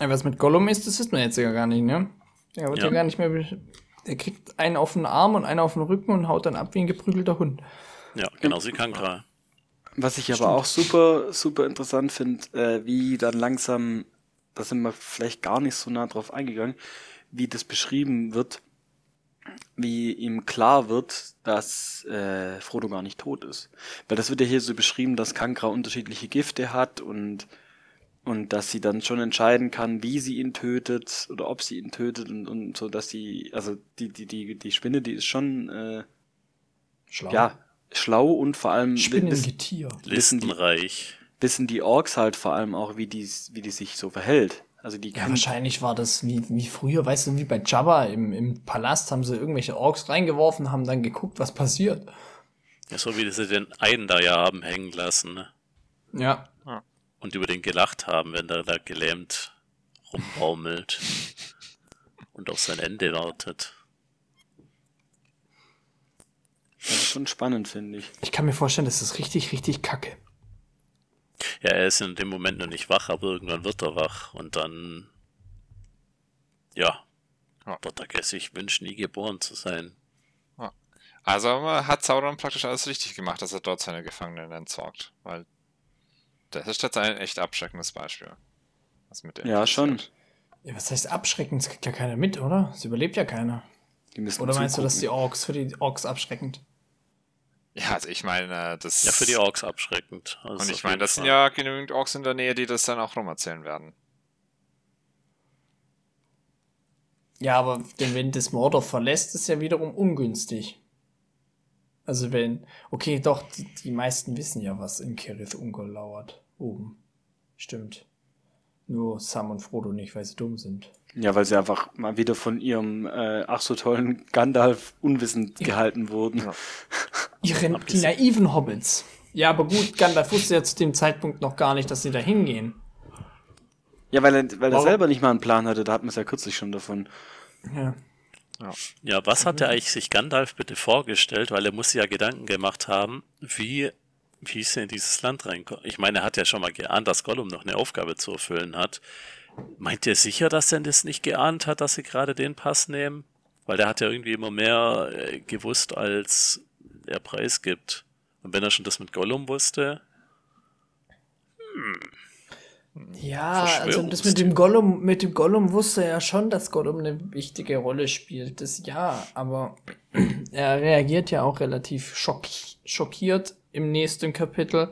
S2: Ja, Was mit Gollum ist, das wissen wir jetzt ja gar nicht, ne? Der wird ja,
S1: Ja.
S2: gar nicht mehr. Der kriegt einen auf den Arm und einen auf den Rücken und haut dann ab wie ein geprügelter Hund.
S1: Ja, genau wie Kankra.
S3: Was ich aber auch super, super interessant finde, äh, wie dann langsam, da sind wir vielleicht gar nicht so nah drauf eingegangen, wie das beschrieben wird, wie ihm klar wird, dass äh, Frodo gar nicht tot ist. Weil das wird ja hier so beschrieben, dass Kankra unterschiedliche Gifte hat und, und dass sie dann schon entscheiden kann, wie sie ihn tötet oder ob sie ihn tötet und, und so, dass sie, also die, die, die, die Spinne, die ist schon, äh,
S2: Schlau.
S3: ja, schlau und vor allem wissen-
S2: Spinnengetier.
S3: Wissen die- wissen die Orks halt vor allem auch, wie die, wie die sich so verhält. Also die
S2: Ja, wahrscheinlich war das wie, wie früher, weißt du, wie bei Jabba im, im Palast haben sie irgendwelche Orks reingeworfen, haben dann geguckt, was passiert.
S1: Ja, so wie sie den einen da ja haben hängen lassen. Ne?
S2: Ja.
S1: Und über den gelacht haben, wenn der da gelähmt rumbaumelt. (laughs) und auf sein Ende wartet.
S3: das ist schon spannend, finde ich.
S2: Ich kann mir vorstellen, das ist richtig, richtig kacke.
S1: Ja, er ist in dem Moment noch nicht wach, aber irgendwann wird er wach und dann, ja,
S4: Ja.
S1: wird er sich wünschen, nie geboren zu sein.
S4: Also äh, hat Sauron praktisch alles richtig gemacht, dass er dort seine Gefangenen entsorgt. Weil das ist jetzt ein echt abschreckendes Beispiel. Was mit dem
S3: Ja, schon.
S2: Ja, was heißt abschreckend? Das kriegt ja keiner mit, oder? Es überlebt ja keiner.
S3: Die müssen
S2: Oder meinst du, dass die
S3: zugucken.
S2: Orks für die Orks abschreckend?
S4: Ja, also ich meine, das.
S1: Ja, für die Orks abschreckend. Also
S4: Und ich meine, das sind ja genügend Orks in der Nähe, die das dann auch rumerzählen werden.
S2: Ja, aber denn wenn das Mordor verlässt, ist ja wiederum ungünstig. Also wenn, okay, doch, die, die meisten wissen ja, was in Kerith Ungol lauert. Oben. Stimmt. Nur Sam und Frodo nicht, weil sie dumm sind.
S3: Ja, weil sie einfach mal wieder von ihrem äh, ach so tollen Gandalf unwissend gehalten wurden.
S4: Ja. (laughs)
S2: Ihre, die naiven Hobbits. Ja, aber gut, Gandalf wusste ja zu dem Zeitpunkt noch gar nicht, dass sie da hingehen.
S3: Ja, weil er, weil er
S2: Warum?
S3: selber nicht mal einen Plan hatte, da hatten wir es ja kürzlich schon davon.
S2: Ja.
S1: Ja, was hat er eigentlich sich Gandalf bitte vorgestellt? Weil er muss sich ja Gedanken gemacht haben, wie, wie ist er in dieses Land reinkommt. Ich meine, er hat ja schon mal geahnt, dass Gollum noch eine Aufgabe zu erfüllen hat. Meint ihr sicher, dass er das nicht geahnt hat, dass sie gerade den Pass nehmen? Weil der hat ja irgendwie immer mehr äh, gewusst, als er preisgibt. Und wenn er schon das mit Gollum wusste,
S2: Ja, also das mit dem Gollum, mit dem Gollum wusste er ja schon, dass Gollum eine wichtige Rolle spielt. Das ja, aber (clears throat) er reagiert ja auch relativ schock, schockiert im nächsten Kapitel,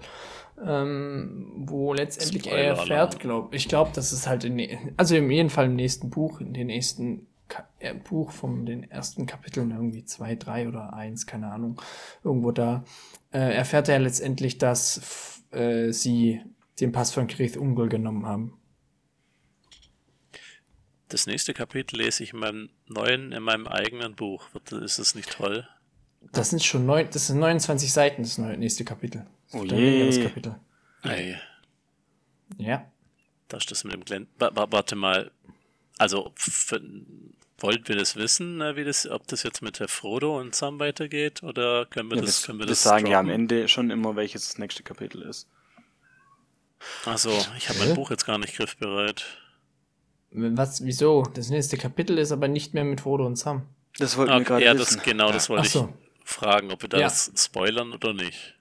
S2: ähm, wo letztendlich er
S1: Spoiler-Alarm.
S2: erfährt, glaube ich, glaube, das ist halt in, also im jeden Fall im nächsten Buch, in den nächsten Ka äh, Buch von den ersten Kapiteln, irgendwie zwei, drei oder eins, keine Ahnung, irgendwo da, äh, erfährt er letztendlich, dass äh, sie den Pass von Grith Ungol genommen haben.
S1: Das nächste Kapitel lese ich in meinem neuen, in meinem eigenen Buch. Ist es nicht toll?
S2: Das sind schon neun, das sind 29 Seiten, das neue, nächste Kapitel. Das
S3: Oh je.
S2: längeres Kapitel.
S1: Ey,
S2: Ja.
S1: da ist das mit dem Glenn. Wa- wa- Warte mal. Also, wollten wir das wissen, äh, wie das, ob das jetzt mit der Frodo und Sam weitergeht? Oder können wir
S3: Ja,
S1: das,
S3: wir,
S1: können wir
S3: wir
S1: das
S3: sagen ja am
S1: droppen?
S3: Ende schon immer, welches das nächste Kapitel ist.
S1: Also, ich habe mein Buch jetzt gar nicht griffbereit.
S2: Was, wieso? Das nächste Kapitel ist aber nicht mehr mit Frodo und Sam.
S3: Das wollten wir
S1: Okay,
S3: gerade
S1: ja,
S3: wissen.
S1: das, genau, das wollte
S2: Ach so.
S1: ich fragen, ob wir da
S2: Ja.
S1: das spoilern oder nicht.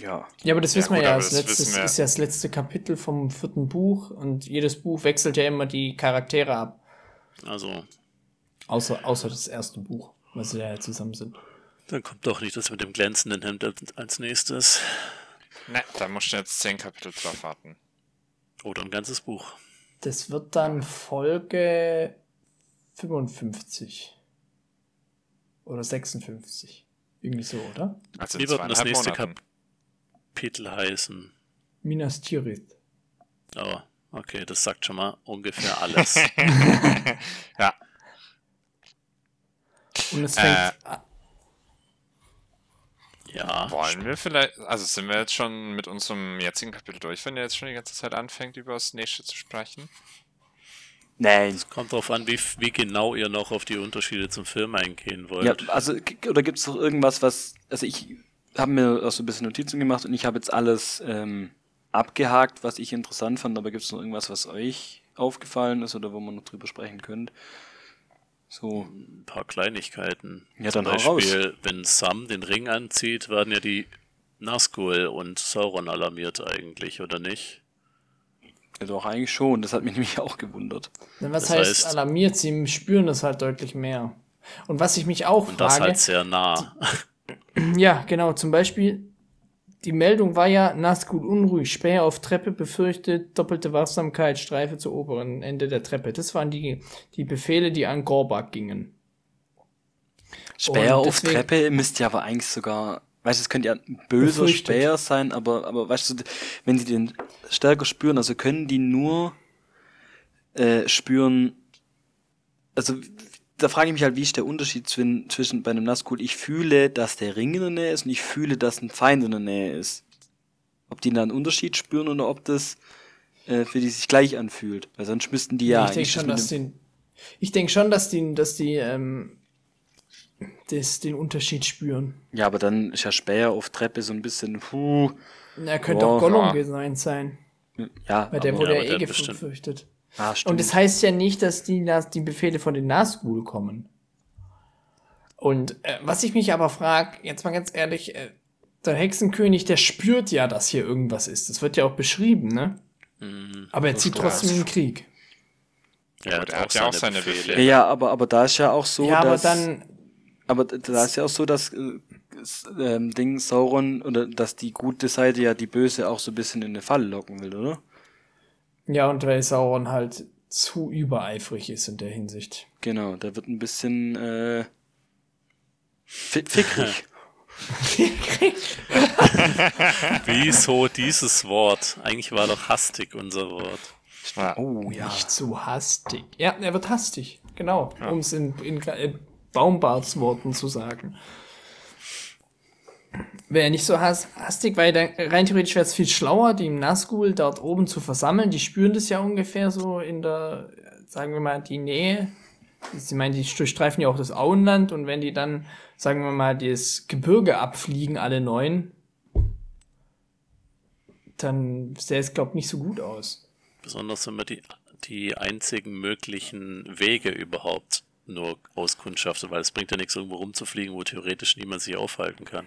S3: Ja.
S2: Ja, aber das
S4: Ja,
S2: wissen wir
S4: gut,
S2: ja. Das,
S4: das
S2: letzte,
S4: wir.
S2: ist ja das letzte Kapitel vom vierten Buch und jedes Buch wechselt ja immer die Charaktere ab.
S1: Also,
S2: Außer, außer das erste Buch, weil sie ja zusammen sind.
S1: dann kommt doch nicht das mit dem glänzenden Hemd als- als nächstes.
S4: Ne, da musst du jetzt zehn Kapitel drauf warten.
S1: Oder ein ganzes Buch.
S2: Das wird dann Folge 55. Oder 56. Irgendwie so, oder?
S4: Also
S1: Wie wird denn das nächste
S4: Monaten.
S1: Kapitel heißen?
S2: Minas Tirith.
S1: Oh, okay, das sagt schon mal ungefähr alles. (laughs)
S4: ja,
S2: Und es
S4: Äh,
S2: fängt. a-
S1: ja,
S4: wollen wir vielleicht, also sind wir jetzt schon mit unserem jetzigen Kapitel durch, wenn ihr jetzt schon die ganze Zeit anfängt, über das nächste zu sprechen?
S3: Nein.
S1: kommt drauf an, wie, wie genau ihr noch auf die Unterschiede zum Film eingehen wollt.
S3: Ja, also, oder gibt es noch irgendwas, was, also ich habe mir auch so ein bisschen Notizen gemacht und ich habe jetzt alles ähm, abgehakt, was ich interessant fand, aber gibt es noch irgendwas, was euch aufgefallen ist oder wo man noch drüber sprechen könnt? So,
S1: Ein paar Kleinigkeiten.
S3: Ja,
S1: Zum
S3: dann raus.
S1: Beispiel, wenn Sam den Ring anzieht, werden ja die Nazgul und Sauron alarmiert eigentlich, oder nicht?
S3: Ja doch eigentlich schon, das hat mich (laughs) nämlich auch gewundert.
S2: Was
S1: das
S2: heißt,
S1: heißt-
S2: alarmiert? Sie spüren das halt deutlich mehr. Und was ich mich auch
S1: Und das
S2: frage,
S1: halt sehr nah. (clears throat)
S2: ja, genau, zum Beispiel, die Meldung war ja, Nazgul unruhig, Späher auf Treppe befürchtet, doppelte Wachsamkeit, Streife zu oberen Ende der Treppe. Das waren die, die Befehle, die an Gorbak gingen.
S3: Späher
S2: Und
S3: auf Treppe müsste ja aber eigentlich sogar, weißt du, es könnte ja ein böser
S2: Befürchtet.
S3: Späher sein, aber, aber weißt du, wenn sie den stärker spüren, also können die nur äh, spüren, also da frage ich mich halt, wie ist der Unterschied zwischen, zwischen bei einem Nazgul, ich fühle, dass der Ring in der Nähe ist und ich fühle, dass ein Feind in der Nähe ist. Ob die da einen Unterschied spüren oder ob das äh, für die sich gleich anfühlt. Weil sonst müssten die ja
S2: ich denke schon, dass die, ich denke schon, dass die, dass die, ähm, das, den Unterschied spüren.
S3: Ja, aber dann ist ja Späher auf Treppe so ein bisschen, puh,
S2: Er könnte
S3: Boah,
S2: auch Gollum
S4: ja.
S2: gewesen sein,
S3: ja.
S2: weil der
S3: aber-
S2: wurde
S1: Ja,
S2: ja,
S1: aber
S2: eh gefürchtet.
S3: Ah.
S2: Und das heißt ja nicht, dass die, Nas- die Befehle von den Nazgul kommen. Und äh, was ich mich aber frage, jetzt mal ganz ehrlich, äh, der Hexenkönig, der spürt ja, dass hier irgendwas ist. Das wird ja auch beschrieben, ne?
S1: Mhm.
S2: Aber er zieht
S4: Ja,
S2: trotzdem in den Krieg.
S1: Er
S4: gut, er hat ja auch seine
S3: Ja,
S4: Befehle.
S3: ja, aber, aber da ist ja auch so,
S2: ja, aber
S3: dass.
S2: dann,
S3: aber da ist ja auch so, dass äh, ähm, Ding Sauron oder dass die gute Seite ja die böse auch so ein bisschen in eine Falle locken will, oder?
S2: ja, und weil Sauron halt zu übereifrig ist in der Hinsicht.
S3: Genau, da wird ein bisschen äh, fi fickrig. (laughs) (laughs)
S1: Wieso dieses Wort? Eigentlich war doch hastig unser Wort.
S4: Ja.
S3: oh ja.
S2: Nicht zu hastig. Ja, er wird hastig, genau, um es in, in, in Baumbarts Worten zu sagen. Wäre nicht so has hastig, weil rein theoretisch wäre es viel schlauer, die Nazgul dort oben zu versammeln. Die spüren das ja ungefähr so in der, sagen wir mal, die Nähe. Sie meinen, die durchstreifen ja auch das Auenland und wenn die dann, sagen wir mal, das Gebirge abfliegen, alle neun, dann sähe es, glaube ich, nicht so gut aus.
S1: Besonders wenn man die, die einzigen möglichen Wege überhaupt nur auskundschaftet, weil es bringt ja nichts, irgendwo rumzufliegen, wo theoretisch niemand sich aufhalten kann.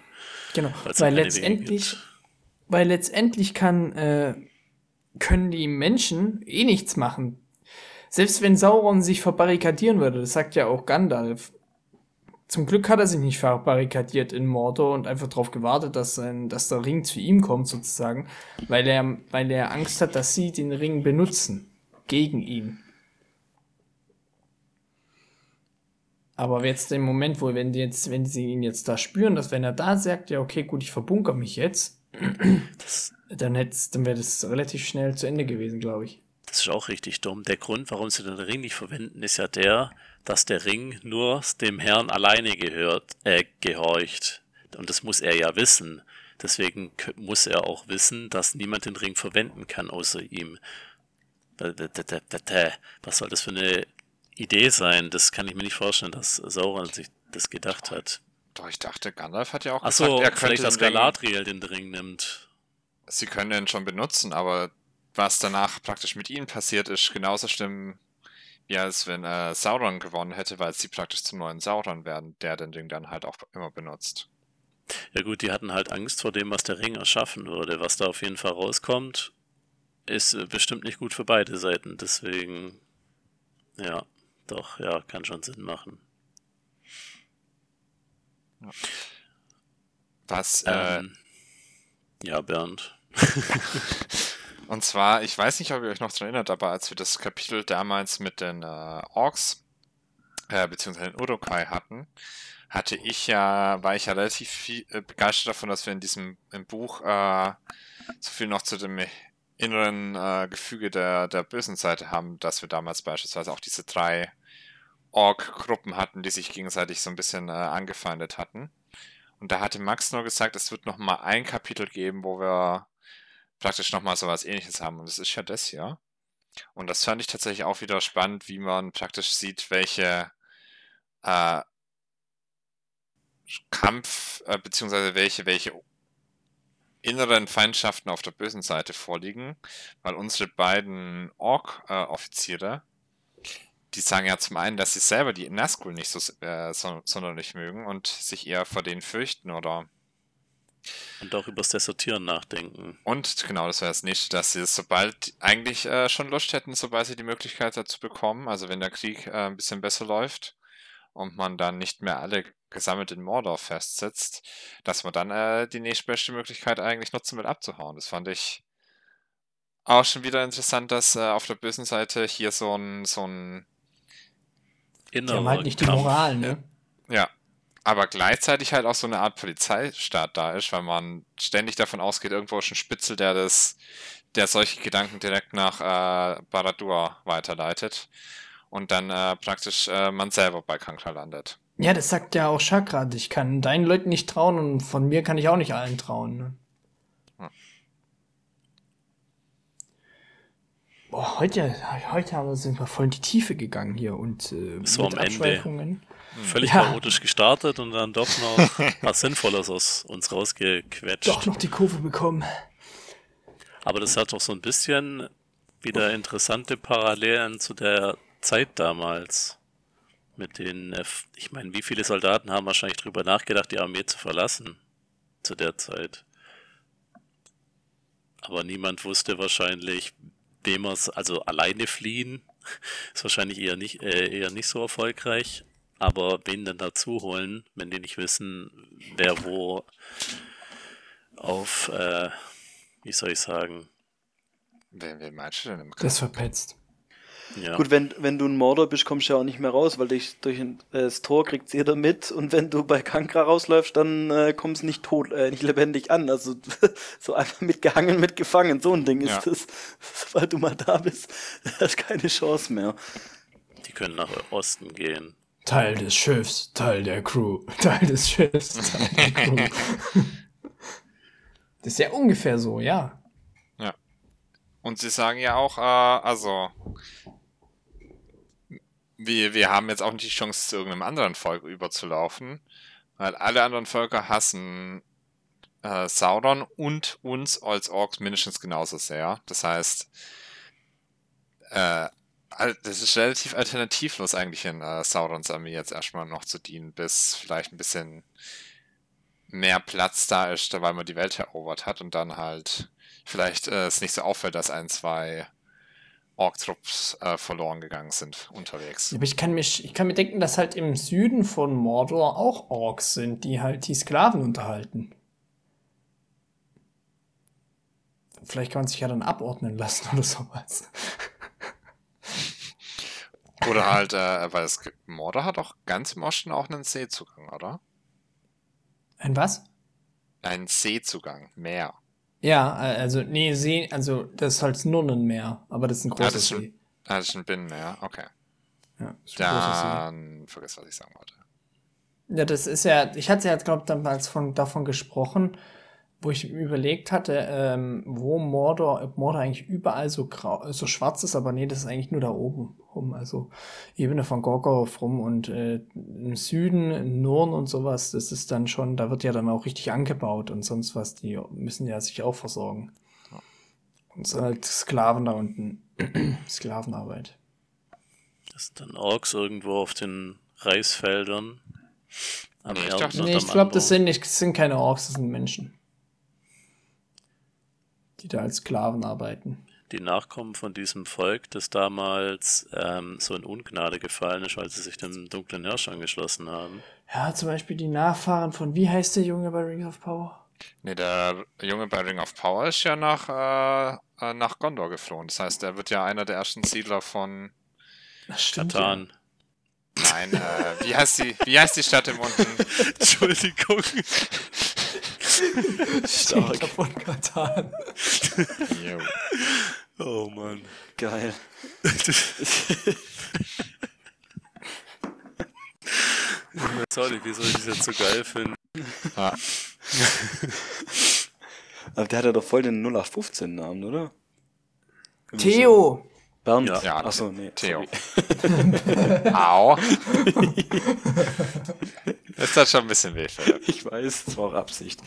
S2: Genau, weil letztendlich, weil letztendlich kann, äh, können die Menschen eh nichts machen. Selbst wenn Sauron sich verbarrikadieren würde, das sagt ja auch Gandalf, zum Glück hat er sich nicht verbarrikadiert in Mordor und einfach darauf gewartet, dass, ein, dass der Ring zu ihm kommt, sozusagen, weil er, weil er Angst hat, dass sie den Ring benutzen. Gegen ihn. Aber jetzt im Moment, wo, wenn die jetzt, wenn sie ihn jetzt da spüren, dass wenn er da sagt, ja, okay, gut, ich verbunker mich jetzt, das, dann, dann wäre das relativ schnell zu Ende gewesen, glaube ich.
S1: Das ist auch richtig dumm. Der Grund, warum sie den Ring nicht verwenden, ist ja der, dass der Ring nur dem Herrn alleine gehört, äh, gehorcht. Und das muss er ja wissen. Deswegen muss er auch wissen, dass niemand den Ring verwenden kann außer ihm. Was soll das für eine Idee sein? Das kann ich mir nicht vorstellen, dass Sauron sich das gedacht hat.
S4: Doch, ich dachte, Gandalf hat ja auch
S1: Achso, gesagt, er könnte dass Galadriel den Ring nimmt.
S4: Sie können den schon benutzen, aber was danach praktisch mit ihnen passiert, ist genauso schlimm, wie als wenn äh, Sauron gewonnen hätte, weil sie praktisch zum neuen Sauron werden, der den Ring dann halt auch immer benutzt.
S1: Ja gut, die hatten halt Angst vor dem, was der Ring erschaffen würde. Was da auf jeden Fall rauskommt, ist äh, bestimmt nicht gut für beide Seiten. Deswegen, ja, doch, ja, kann schon Sinn machen.
S4: Was,
S1: äh, ähm, äh, ja, Bernd. (laughs)
S4: Und zwar, ich weiß nicht, ob ihr euch noch daran erinnert, aber als wir das Kapitel damals mit den äh, Orks, äh, beziehungsweise den Urukai hatten, hatte ich ja, war ich ja relativ viel, äh, begeistert davon, dass wir in diesem im Buch äh, so viel noch zu dem inneren äh, Gefüge der, der bösen Seite haben, dass wir damals beispielsweise auch diese drei Ork-Gruppen hatten, die sich gegenseitig so ein bisschen äh, angefeindet hatten. Und da hatte Max nur gesagt, es wird noch mal ein Kapitel geben, wo wir praktisch nochmal so was ähnliches haben. Und das ist ja das hier. Und das fand ich tatsächlich auch wieder spannend, wie man praktisch sieht, welche äh, Kampf, äh, beziehungsweise welche, welche inneren Feindschaften auf der bösen Seite vorliegen, weil unsere beiden Ork-Offiziere, die sagen ja zum einen, dass sie selber die Nazgul nicht so, äh, so, sonderlich mögen und sich eher vor denen fürchten oder
S1: und auch übers Desertieren nachdenken.
S4: Und genau, das wäre das nächste, dass sie es sobald eigentlich äh, schon Lust hätten, sobald sie die Möglichkeit dazu bekommen, also wenn der Krieg äh, ein bisschen besser läuft und man dann nicht mehr alle gesammelt in Mordor festsetzt, dass man dann äh, die nächstbeste Möglichkeit eigentlich nutzen will, abzuhauen. Das fand ich auch schon wieder interessant, dass äh, auf der bösen Seite hier so ein so ein
S2: Innerer die haben halt nicht die Moral, ne?
S4: Ja, aber gleichzeitig halt auch so eine Art Polizeistaat da ist, weil man ständig davon ausgeht, irgendwo ist ein Spitzel, der das, der solche Gedanken direkt nach äh, Baradur weiterleitet und dann äh, praktisch äh, man selber bei Kankra landet.
S2: Ja, das sagt ja auch Chakrat. Ich kann deinen Leuten nicht trauen und von mir kann ich auch nicht allen trauen. Ne? Boah, heute, heute sind wir voll in die Tiefe gegangen hier und äh,
S1: so mit am. Ende. Hm. Völlig ja. chaotisch gestartet und dann doch noch (laughs) was Sinnvolles aus uns rausgequetscht.
S2: Doch noch die Kurve bekommen.
S1: Aber das hat doch so ein bisschen wieder interessante Parallelen zu der Zeit damals. Mit den, ich meine, wie viele Soldaten haben wahrscheinlich drüber nachgedacht, die Armee zu verlassen zu der Zeit. Aber niemand wusste wahrscheinlich, wem es, also alleine fliehen, (laughs) ist wahrscheinlich eher nicht, äh, eher nicht so erfolgreich. Aber wen denn dazu holen, wenn die nicht wissen, wer wo auf, äh, wie soll ich sagen?
S4: Wen, wen meinst du denn im
S2: Das verpetzt.
S3: Ja. Gut, wenn, wenn du ein Mörder bist, kommst du ja auch nicht mehr raus, weil dich durch äh, das Tor kriegt jeder mit und wenn du bei Kankra rausläufst, dann äh, kommst du nicht tot, äh, nicht lebendig an. Also (laughs) so einfach mitgehangen, mitgefangen, so ein Ding ist ja. das. (laughs) Sobald du mal da bist, (laughs) hast du keine Chance mehr.
S1: Die können nach Osten gehen.
S2: Teil des Schiffs, Teil der Crew, Teil des Schiffs, Teil der Crew. das ist ja ungefähr so, ja.
S4: Ja. Und sie sagen ja auch, äh, also, wir, wir haben jetzt auch nicht die Chance, zu irgendeinem anderen Volk überzulaufen, weil alle anderen Völker hassen äh, Sauron und uns als Orks mindestens genauso sehr. Das heißt, äh, das ist relativ alternativlos eigentlich in äh, Saurons Armee jetzt erstmal noch zu dienen, bis vielleicht ein bisschen mehr Platz da ist, weil man die Welt erobert hat und dann halt vielleicht äh, es nicht so auffällt, dass ein, zwei Ork-Trupps äh, verloren gegangen sind unterwegs.
S2: Aber ich kann, mich, ich kann mir denken, dass halt im Süden von Mordor auch Orks sind, die halt die Sklaven unterhalten. Vielleicht kann man sich ja dann abordnen lassen (laughs) oder sowas.
S4: Oder halt, äh, weil es Mordor hat auch ganz im Osten auch einen Seezugang, oder?
S2: Ein was?
S4: Einen Seezugang, Meer.
S2: Ja, äh, also, nee, See, also, das ist halt nur ein Meer, aber das ist ein großes
S4: das ist
S2: See.
S4: ein, ah, das ist ein Binnenmeer, okay.
S2: Ja, See.
S4: Dann vergiss, was ich sagen wollte.
S2: Ja, das ist ja, ich hatte ja, glaube damals von, davon gesprochen, wo ich überlegt hatte, ähm, wo Mordor, ob Mordor eigentlich überall so grau, so schwarz ist, aber nee, das ist eigentlich nur da oben rum, also Ebene von Gorgoroth rum und äh, im Süden, in Nurn und sowas, das ist dann schon, da wird ja dann auch richtig angebaut und sonst was, die müssen ja sich auch versorgen. Und es sind halt Sklaven da unten, (clears throat) Sklavenarbeit.
S1: Das sind dann Orks irgendwo auf den Reisfeldern. Am
S4: ich dachte-
S2: Nee, ich glaube, das sind nicht, das sind keine Orks, das sind Menschen. Die da als Sklaven arbeiten.
S1: Die Nachkommen von diesem Volk, das damals ähm, so in Ungnade gefallen ist, weil sie sich dem dunklen Hirsch angeschlossen haben.
S2: Ja, zum Beispiel die Nachfahren von, wie heißt der Junge bei Rings of Power?
S4: Nee, der Junge bei Ring of Power ist ja nach, äh, äh, nach Gondor geflohen. Das heißt, er wird ja einer der ersten Siedler von.
S1: Katan.
S4: Nein, äh, wie heißt die, wie heißt die Stadt im Unten? (laughs)
S1: Entschuldigung.
S2: Ja. Siedler von Katan.
S1: Oh Mann.
S3: Geil. (laughs)
S1: Sorry, wie soll ich das jetzt so geil finden?
S4: Ah,
S3: Aber der hat ja doch voll den 0815-Namen, oder?
S2: Theo!
S3: Bernd?
S1: Ja.
S4: Ja,
S3: Achso, nee.
S4: Theo. (laughs) Au. (laughs) Das tat schon ein bisschen weh, Philipp.
S3: Ich weiß, das war auch Absicht.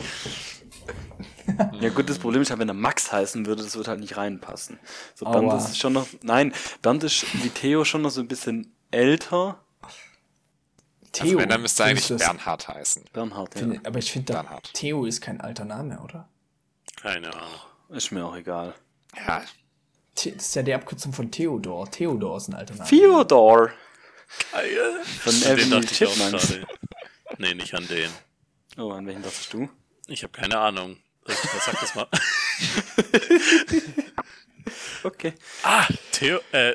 S3: (laughs) Ja gut, das Problem ist halt, wenn er Max heißen würde, das würde halt nicht reinpassen. So Bernd
S2: Aua.
S3: ist schon noch, nein, Bernd ist wie Theo schon noch so ein bisschen älter.
S2: Theo.
S4: Also wenn, dann müsste er eigentlich Bernhard heißen.
S3: Bernhard, ja.
S2: Find- Aber ich finde,
S4: Bernhard.
S2: Theo ist kein alter Name, oder?
S1: Keine Ahnung.
S3: Ist mir auch egal.
S4: Ja,
S2: The- Das ist ja die Abkürzung von Theodor. Theodor ist ein alter Name.
S3: Theodor!
S1: Geil.
S3: Von Avenue
S1: dachte ich auch
S3: Chipmunks.
S1: Nee, nicht an den.
S3: Oh, an welchen dachtest du?
S1: Ich habe keine Ahnung. Ich sag das mal. (laughs)
S3: Okay.
S1: Ah, Theo, äh,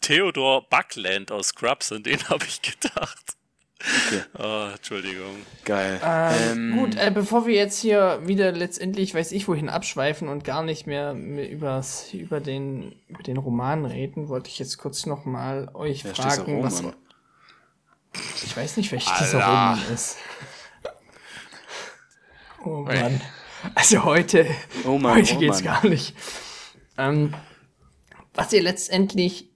S1: Theodor Buckland aus Scrubs, an den habe ich gedacht.
S3: Okay.
S1: Oh, Entschuldigung.
S3: Geil.
S2: Ähm, gut, äh, bevor wir jetzt hier wieder letztendlich, weiß ich wohin, abschweifen und gar nicht mehr übers, über, den, über den Roman reden, wollte ich jetzt kurz noch mal euch
S3: dieser
S2: fragen, was... Ich weiß nicht, welcher dieser. Roman ist. Oh Mann. Also heute,
S3: Oh Mann,
S2: heute
S3: oh
S2: geht's
S3: Mann.
S2: gar nicht. Ähm, was ihr letztendlich,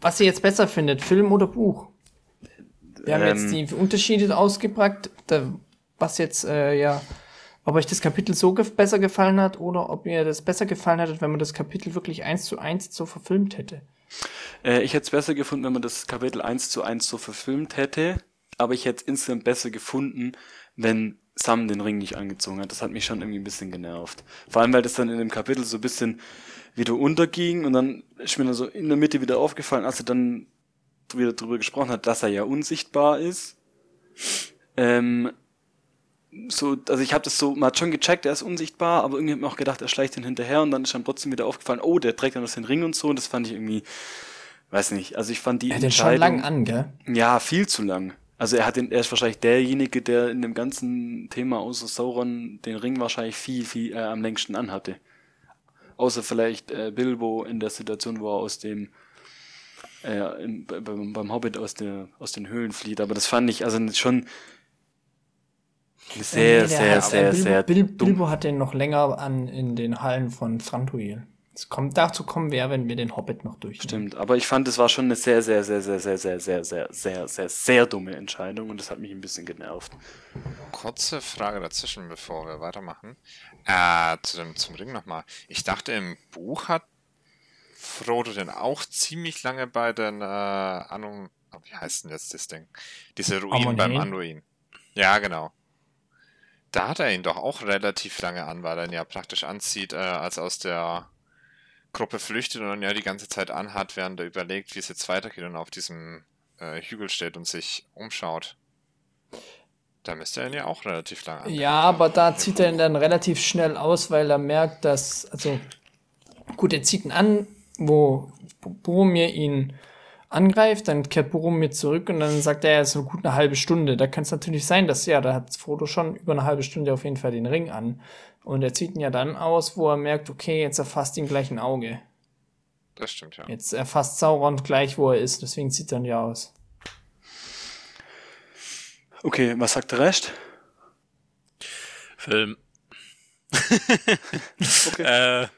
S2: was ihr jetzt besser findet, Film oder Buch? Wir haben
S3: Ähm.
S2: jetzt die Unterschiede ausgepackt, was jetzt, äh, ja, ob euch das Kapitel so gef besser gefallen hat oder ob ihr das besser gefallen hättet, wenn man das Kapitel wirklich eins zu eins so verfilmt hätte.
S3: Äh, ich hätte es besser gefunden, wenn man das Kapitel 1 zu 1 so verfilmt hätte, aber ich hätte es insgesamt besser gefunden, wenn Sam den Ring nicht angezogen hat. Das hat mich schon irgendwie ein bisschen genervt. Vor allem, weil das dann in dem Kapitel so ein bisschen wieder unterging und dann ist mir dann so in der Mitte wieder aufgefallen, als er dann wieder drüber gesprochen hat, dass er ja unsichtbar ist. Ähm, so, also ich habe das so, man hat schon gecheckt, er ist unsichtbar, aber irgendwie hat man auch gedacht, er schleicht ihn hinterher und dann ist dann trotzdem wieder aufgefallen, oh, der trägt dann noch den Ring und so und das fand ich irgendwie, weiß nicht, also ich fand die
S2: Er hat den schon lang an, gell?
S3: ja, viel zu lang. Also er hat den, er ist wahrscheinlich derjenige, der in dem ganzen Thema außer Sauron den Ring wahrscheinlich viel, viel äh, am längsten anhatte. Außer vielleicht äh, Bilbo in der Situation, wo er aus dem äh, im, beim, beim Hobbit aus, der, aus den Höhlen flieht. Aber das fand ich also schon sehr,
S2: Nee, der
S3: sehr,
S2: hat-
S3: sehr,
S2: Bilbo,
S3: sehr
S2: Bil,
S3: dumm.
S2: Bilbo hat den noch länger an in den Hallen von Thranduil. Es kommt, dazu kommen wir, wenn wir den Hobbit noch durch.
S3: Stimmt, aber ich fand, es war schon eine sehr, sehr, sehr, sehr, sehr, sehr, sehr, sehr, sehr, sehr, sehr dumme Entscheidung und das hat mich ein bisschen genervt.
S4: Kurze Frage dazwischen, bevor wir weitermachen. Äh, zu dem, zum Ring nochmal. Ich dachte, im Buch hat Frodo denn auch ziemlich lange bei den, äh, oh, wie heißt denn jetzt das Ding? Diese Ruinen beim
S2: Amonien?
S4: Anduin. Ja, genau. Da hat er ihn doch auch relativ lange an, weil er ihn ja praktisch anzieht, äh, als er aus der Gruppe flüchtet und dann ja die ganze Zeit anhat, während er überlegt, wie es jetzt weitergeht und auf diesem äh, Hügel steht und sich umschaut. Da müsste er ihn ja auch relativ lang an.
S2: Ja, aber da zieht er ihn dann relativ schnell aus, weil er merkt, dass, also, gut, er zieht ihn an, wo Boromir ihn angreift, dann kehrt Boromir zurück und dann sagt er, ist so gut eine halbe Stunde. Da kann es natürlich sein, dass, ja, da hat Frodo schon über eine halbe Stunde auf jeden Fall den Ring an. Und er zieht ihn ja dann aus, wo er merkt, okay, jetzt erfasst ihn gleich ein Auge.
S4: Das stimmt, ja.
S2: Jetzt erfasst Sauron gleich, wo er ist, deswegen zieht er ihn ja aus.
S3: Okay, was sagt der Rest?
S1: Film. (laughs)
S3: Okay.
S1: Äh,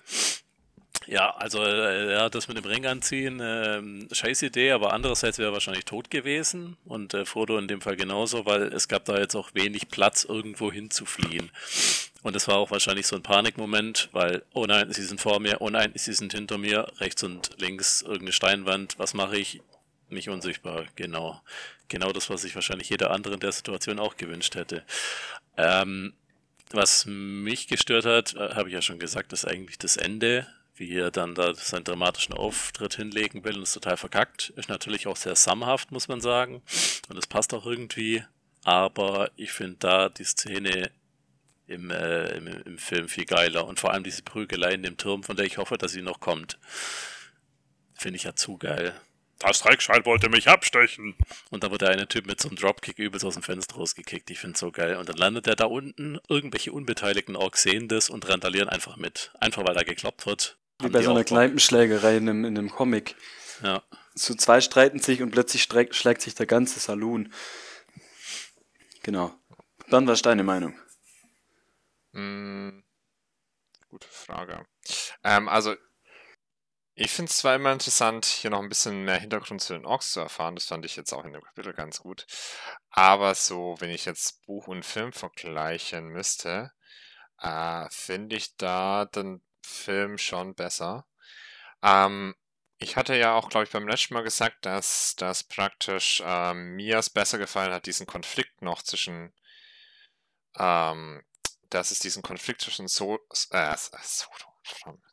S1: ja, also äh, ja, das mit dem Ring anziehen, ähm, scheiß Idee, aber andererseits wäre er wahrscheinlich tot gewesen und äh, Frodo in dem Fall genauso, weil es gab da jetzt auch wenig Platz, irgendwo hinzufliehen. Und es war auch wahrscheinlich so ein Panikmoment, weil, oh nein, sie sind vor mir, oh nein, sie sind hinter mir, rechts und links irgendeine Steinwand, was mache ich? Nicht unsichtbar, genau. Genau das, was sich wahrscheinlich jeder andere in der Situation auch gewünscht hätte. Ähm, was mich gestört hat, äh, habe ich ja schon gesagt, ist eigentlich das Ende, wie er dann da seinen dramatischen Auftritt hinlegen will und ist total verkackt. Ist natürlich auch sehr samhaft, muss man sagen. Und es passt auch irgendwie. Aber ich finde da die Szene im, äh, im, im Film viel geiler. Und vor allem diese Prügelei in dem Turm, von der ich hoffe, dass sie noch kommt. Finde ich ja zu geil. Das Dreckschwein wollte mich abstechen. Und dann wird der eine Typ mit so einem Dropkick übelst aus dem Fenster rausgekickt. Ich finde so geil. Und dann landet er da unten. Irgendwelche unbeteiligten Orks sehen das und randalieren einfach mit. Einfach weil da gekloppt wird.
S3: Wie bei so einer. Kneipenschlägerei in einem, in einem Comic.
S1: Ja.
S3: So zwei streiten sich und plötzlich streck, schlägt sich der ganze Saloon. Genau. Dann, was ist deine Meinung?
S4: Hm, gute Frage. Ähm, also, ich finde es zwar immer interessant, hier noch ein bisschen mehr Hintergrund zu den Orks zu erfahren. Das fand ich jetzt auch in dem Kapitel ganz gut. Aber so, wenn ich jetzt Buch und Film vergleichen müsste, äh, finde ich da den Film schon besser. Ähm, ich hatte ja auch, glaube ich, beim letzten Mal gesagt, dass das praktisch ähm, mir es besser gefallen hat, diesen Konflikt noch zwischen ähm, dass es diesen Konflikt zwischen so äh,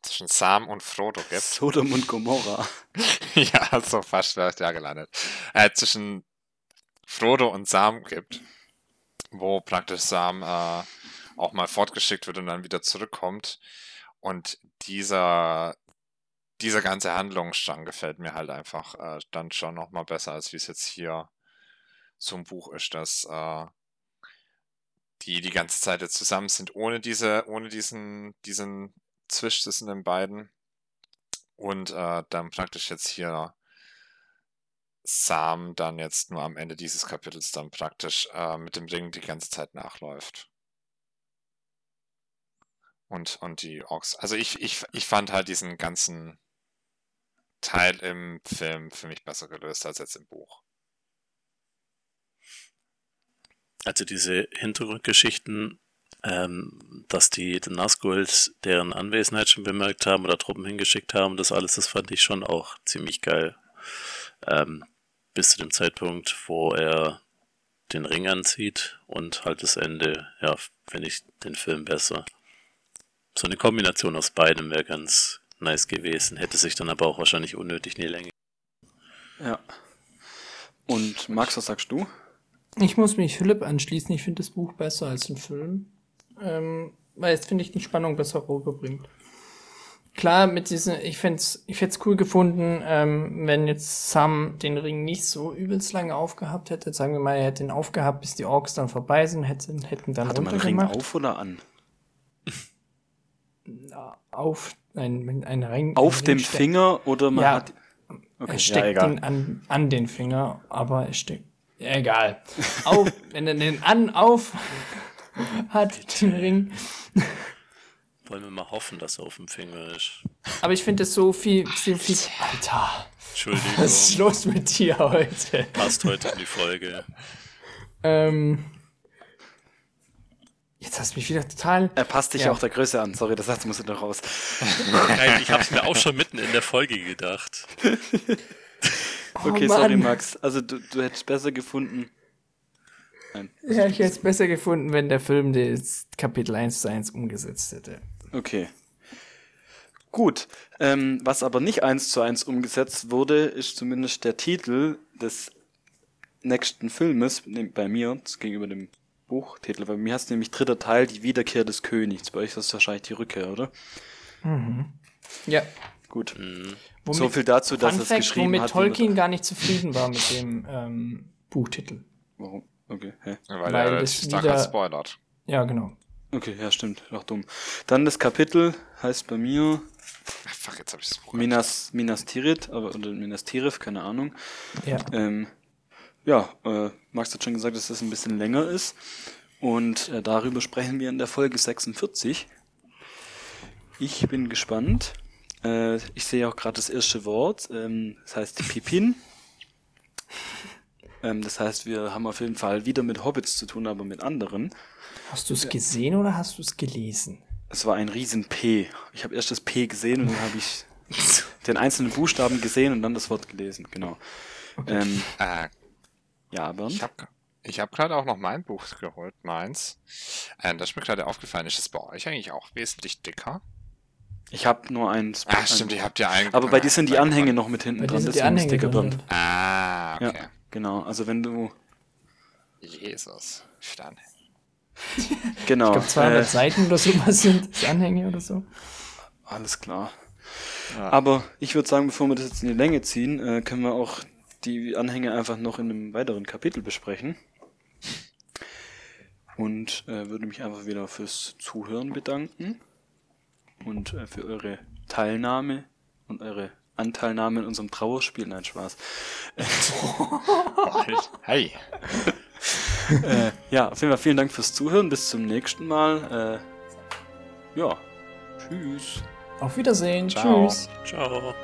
S4: zwischen Sam und Frodo gibt.
S3: Sodom und Gomorra. (laughs)
S4: ja, so fast wäre ich da gelandet. Äh, zwischen Frodo und Sam gibt, wo praktisch Sam äh, auch mal fortgeschickt wird und dann wieder zurückkommt. Und dieser, dieser ganze Handlungsstrang gefällt mir halt einfach äh, dann schon nochmal besser, als wie es jetzt hier ein Buch ist, dass äh, die die ganze Zeit jetzt zusammen sind, ohne diese, ohne diesen, diesen Zwisch zwischen den beiden. Und äh, dann praktisch jetzt hier Sam dann jetzt nur am Ende dieses Kapitels dann praktisch äh, mit dem Ring die ganze Zeit nachläuft. Und, und die Orks. Also ich, ich, ich fand halt diesen ganzen Teil im Film für mich besser gelöst als jetzt im Buch.
S1: Also diese Hintergrundgeschichten, ähm, dass die den Nazgûls deren Anwesenheit schon bemerkt haben oder Truppen hingeschickt haben, das alles, das fand ich schon auch ziemlich geil. Ähm, bis zu dem Zeitpunkt, wo er den Ring anzieht und halt das Ende, ja, finde ich den Film besser. So eine Kombination aus beidem wäre ganz nice gewesen, hätte sich dann aber auch wahrscheinlich unnötig in die Länge.
S3: Ja. Und Max, was sagst du?
S2: Ich muss mich Philipp anschließen. Ich finde das Buch besser als den Film. Ähm, weil jetzt finde ich die Spannung besser rüberbringt. Klar, mit diesen, ich fände es ich fänd's cool gefunden, ähm, wenn jetzt Sam den Ring nicht so übelst lange aufgehabt hätte. Sagen wir mal, er hätte ihn aufgehabt, bis die Orks dann vorbei sind, hätten, hätten dann
S3: Hatte man den Ring auf oder an?
S2: Auf, ein, ein Ring.
S3: Auf
S2: ein
S3: dem
S2: Ring
S3: Finger oder man
S2: Ja.
S3: hat. Okay,
S2: er steckt
S3: ja, egal.
S2: ihn an, an den Finger, aber er steckt. Ja, egal. Auf, wenn er den an, auf hat, den Ring.
S1: Wollen wir mal hoffen, dass er auf dem Finger ist.
S2: Aber ich finde es so viel, so viel. Alter,
S1: Entschuldigung,
S2: was ist los mit dir heute?
S1: passt heute in die Folge.
S2: Ähm, jetzt hast du mich wieder total.
S3: Er passt dich
S2: Ja.
S3: auch der Größe an. Sorry, der Satz musste noch raus.
S1: Nein, ich habe es mir auch schon mitten in der Folge gedacht. (laughs)
S3: Okay,
S2: oh,
S3: sorry. Max. Also du, du hättest besser gefunden. Nein.
S2: Ja, ich hätte es besser gefunden, wenn der Film das Kapitel 1 zu 1 umgesetzt hätte.
S3: Okay. Gut, ähm, was aber nicht eins zu eins umgesetzt wurde, ist zumindest der Titel des nächsten Filmes ne, bei mir gegenüber dem Buchtitel. Bei mir heißt nämlich dritter Teil die Wiederkehr des Königs. Bei euch ist das wahrscheinlich die Rückkehr, oder?
S2: Ja.
S3: Gut.
S1: Mhm.
S2: Womit,
S3: So viel dazu, dass
S2: Fun
S3: es
S2: Fact,
S3: geschrieben
S2: womit
S3: hat.
S2: Tolkien gar nicht zufrieden war mit dem ähm, Buchtitel.
S3: Warum? Okay, hä?
S4: Weil,
S2: Weil
S4: er relativ stark
S2: wieder-
S4: spoilert.
S2: Ja, genau.
S3: Okay, ja, stimmt. Doch dumm. Dann das Kapitel heißt bei mir
S4: Ach, fuck, jetzt hab ich das Buch.
S3: Minas, Minas Tirith, aber, oder Minas Tirith, keine Ahnung.
S2: Ja.
S3: Ähm, ja, äh, Max hat schon gesagt, dass das ein bisschen länger ist. Und äh, darüber sprechen wir in der Folge 46. Ich bin gespannt. Äh, ich sehe auch gerade das erste Wort. Ähm, das heißt Pipin. (laughs) Ähm, das heißt, wir haben auf jeden Fall wieder mit Hobbits zu tun, aber mit anderen.
S2: Hast du es gesehen oder hast du es gelesen?
S3: Es war ein riesen P. Ich habe erst das P gesehen und dann habe ich (laughs) den einzelnen Buchstaben gesehen und dann das Wort gelesen. Genau. Ähm,
S4: Äh,
S3: ja, Bernd.
S4: ich habe ich hab gerade auch noch mein Buch geholt, meins. Äh, das ist mir gerade aufgefallen. Ist es bei euch eigentlich auch wesentlich dicker?
S3: Ich habe nur eins.
S4: Ah, stimmt, ihr habt ja einen.
S3: Aber bei dir sind die Anhänge noch mit hinten
S2: dir
S3: dran,
S2: sind die
S3: deswegen ist
S2: Anhänge
S3: dicker
S2: drin.
S3: Bernd.
S4: Ah, okay.
S3: Ja, genau. Also wenn du
S4: Jesus. Stein.
S3: genau.
S2: Ich glaube 200
S3: äh,
S2: Seiten oder sowas sind das Anhänge oder so.
S3: alles klar.
S4: Ja.
S3: Aber ich würde sagen, bevor wir das jetzt in die Länge ziehen, äh, können wir auch die Anhänge einfach noch in einem weiteren Kapitel besprechen. Und äh, würde mich einfach wieder fürs Zuhören bedanken und äh, für eure Teilnahme und eure Anteilnahme in unserem Trauerspiel. Nein, Spaß. (laughs)
S4: Hey. (laughs)
S3: äh, ja, auf jeden Fall vielen Dank fürs Zuhören. Bis zum nächsten Mal. Äh, ja, tschüss.
S2: Auf Wiedersehen.
S4: Ciao.
S2: Tschüss.
S1: Ciao.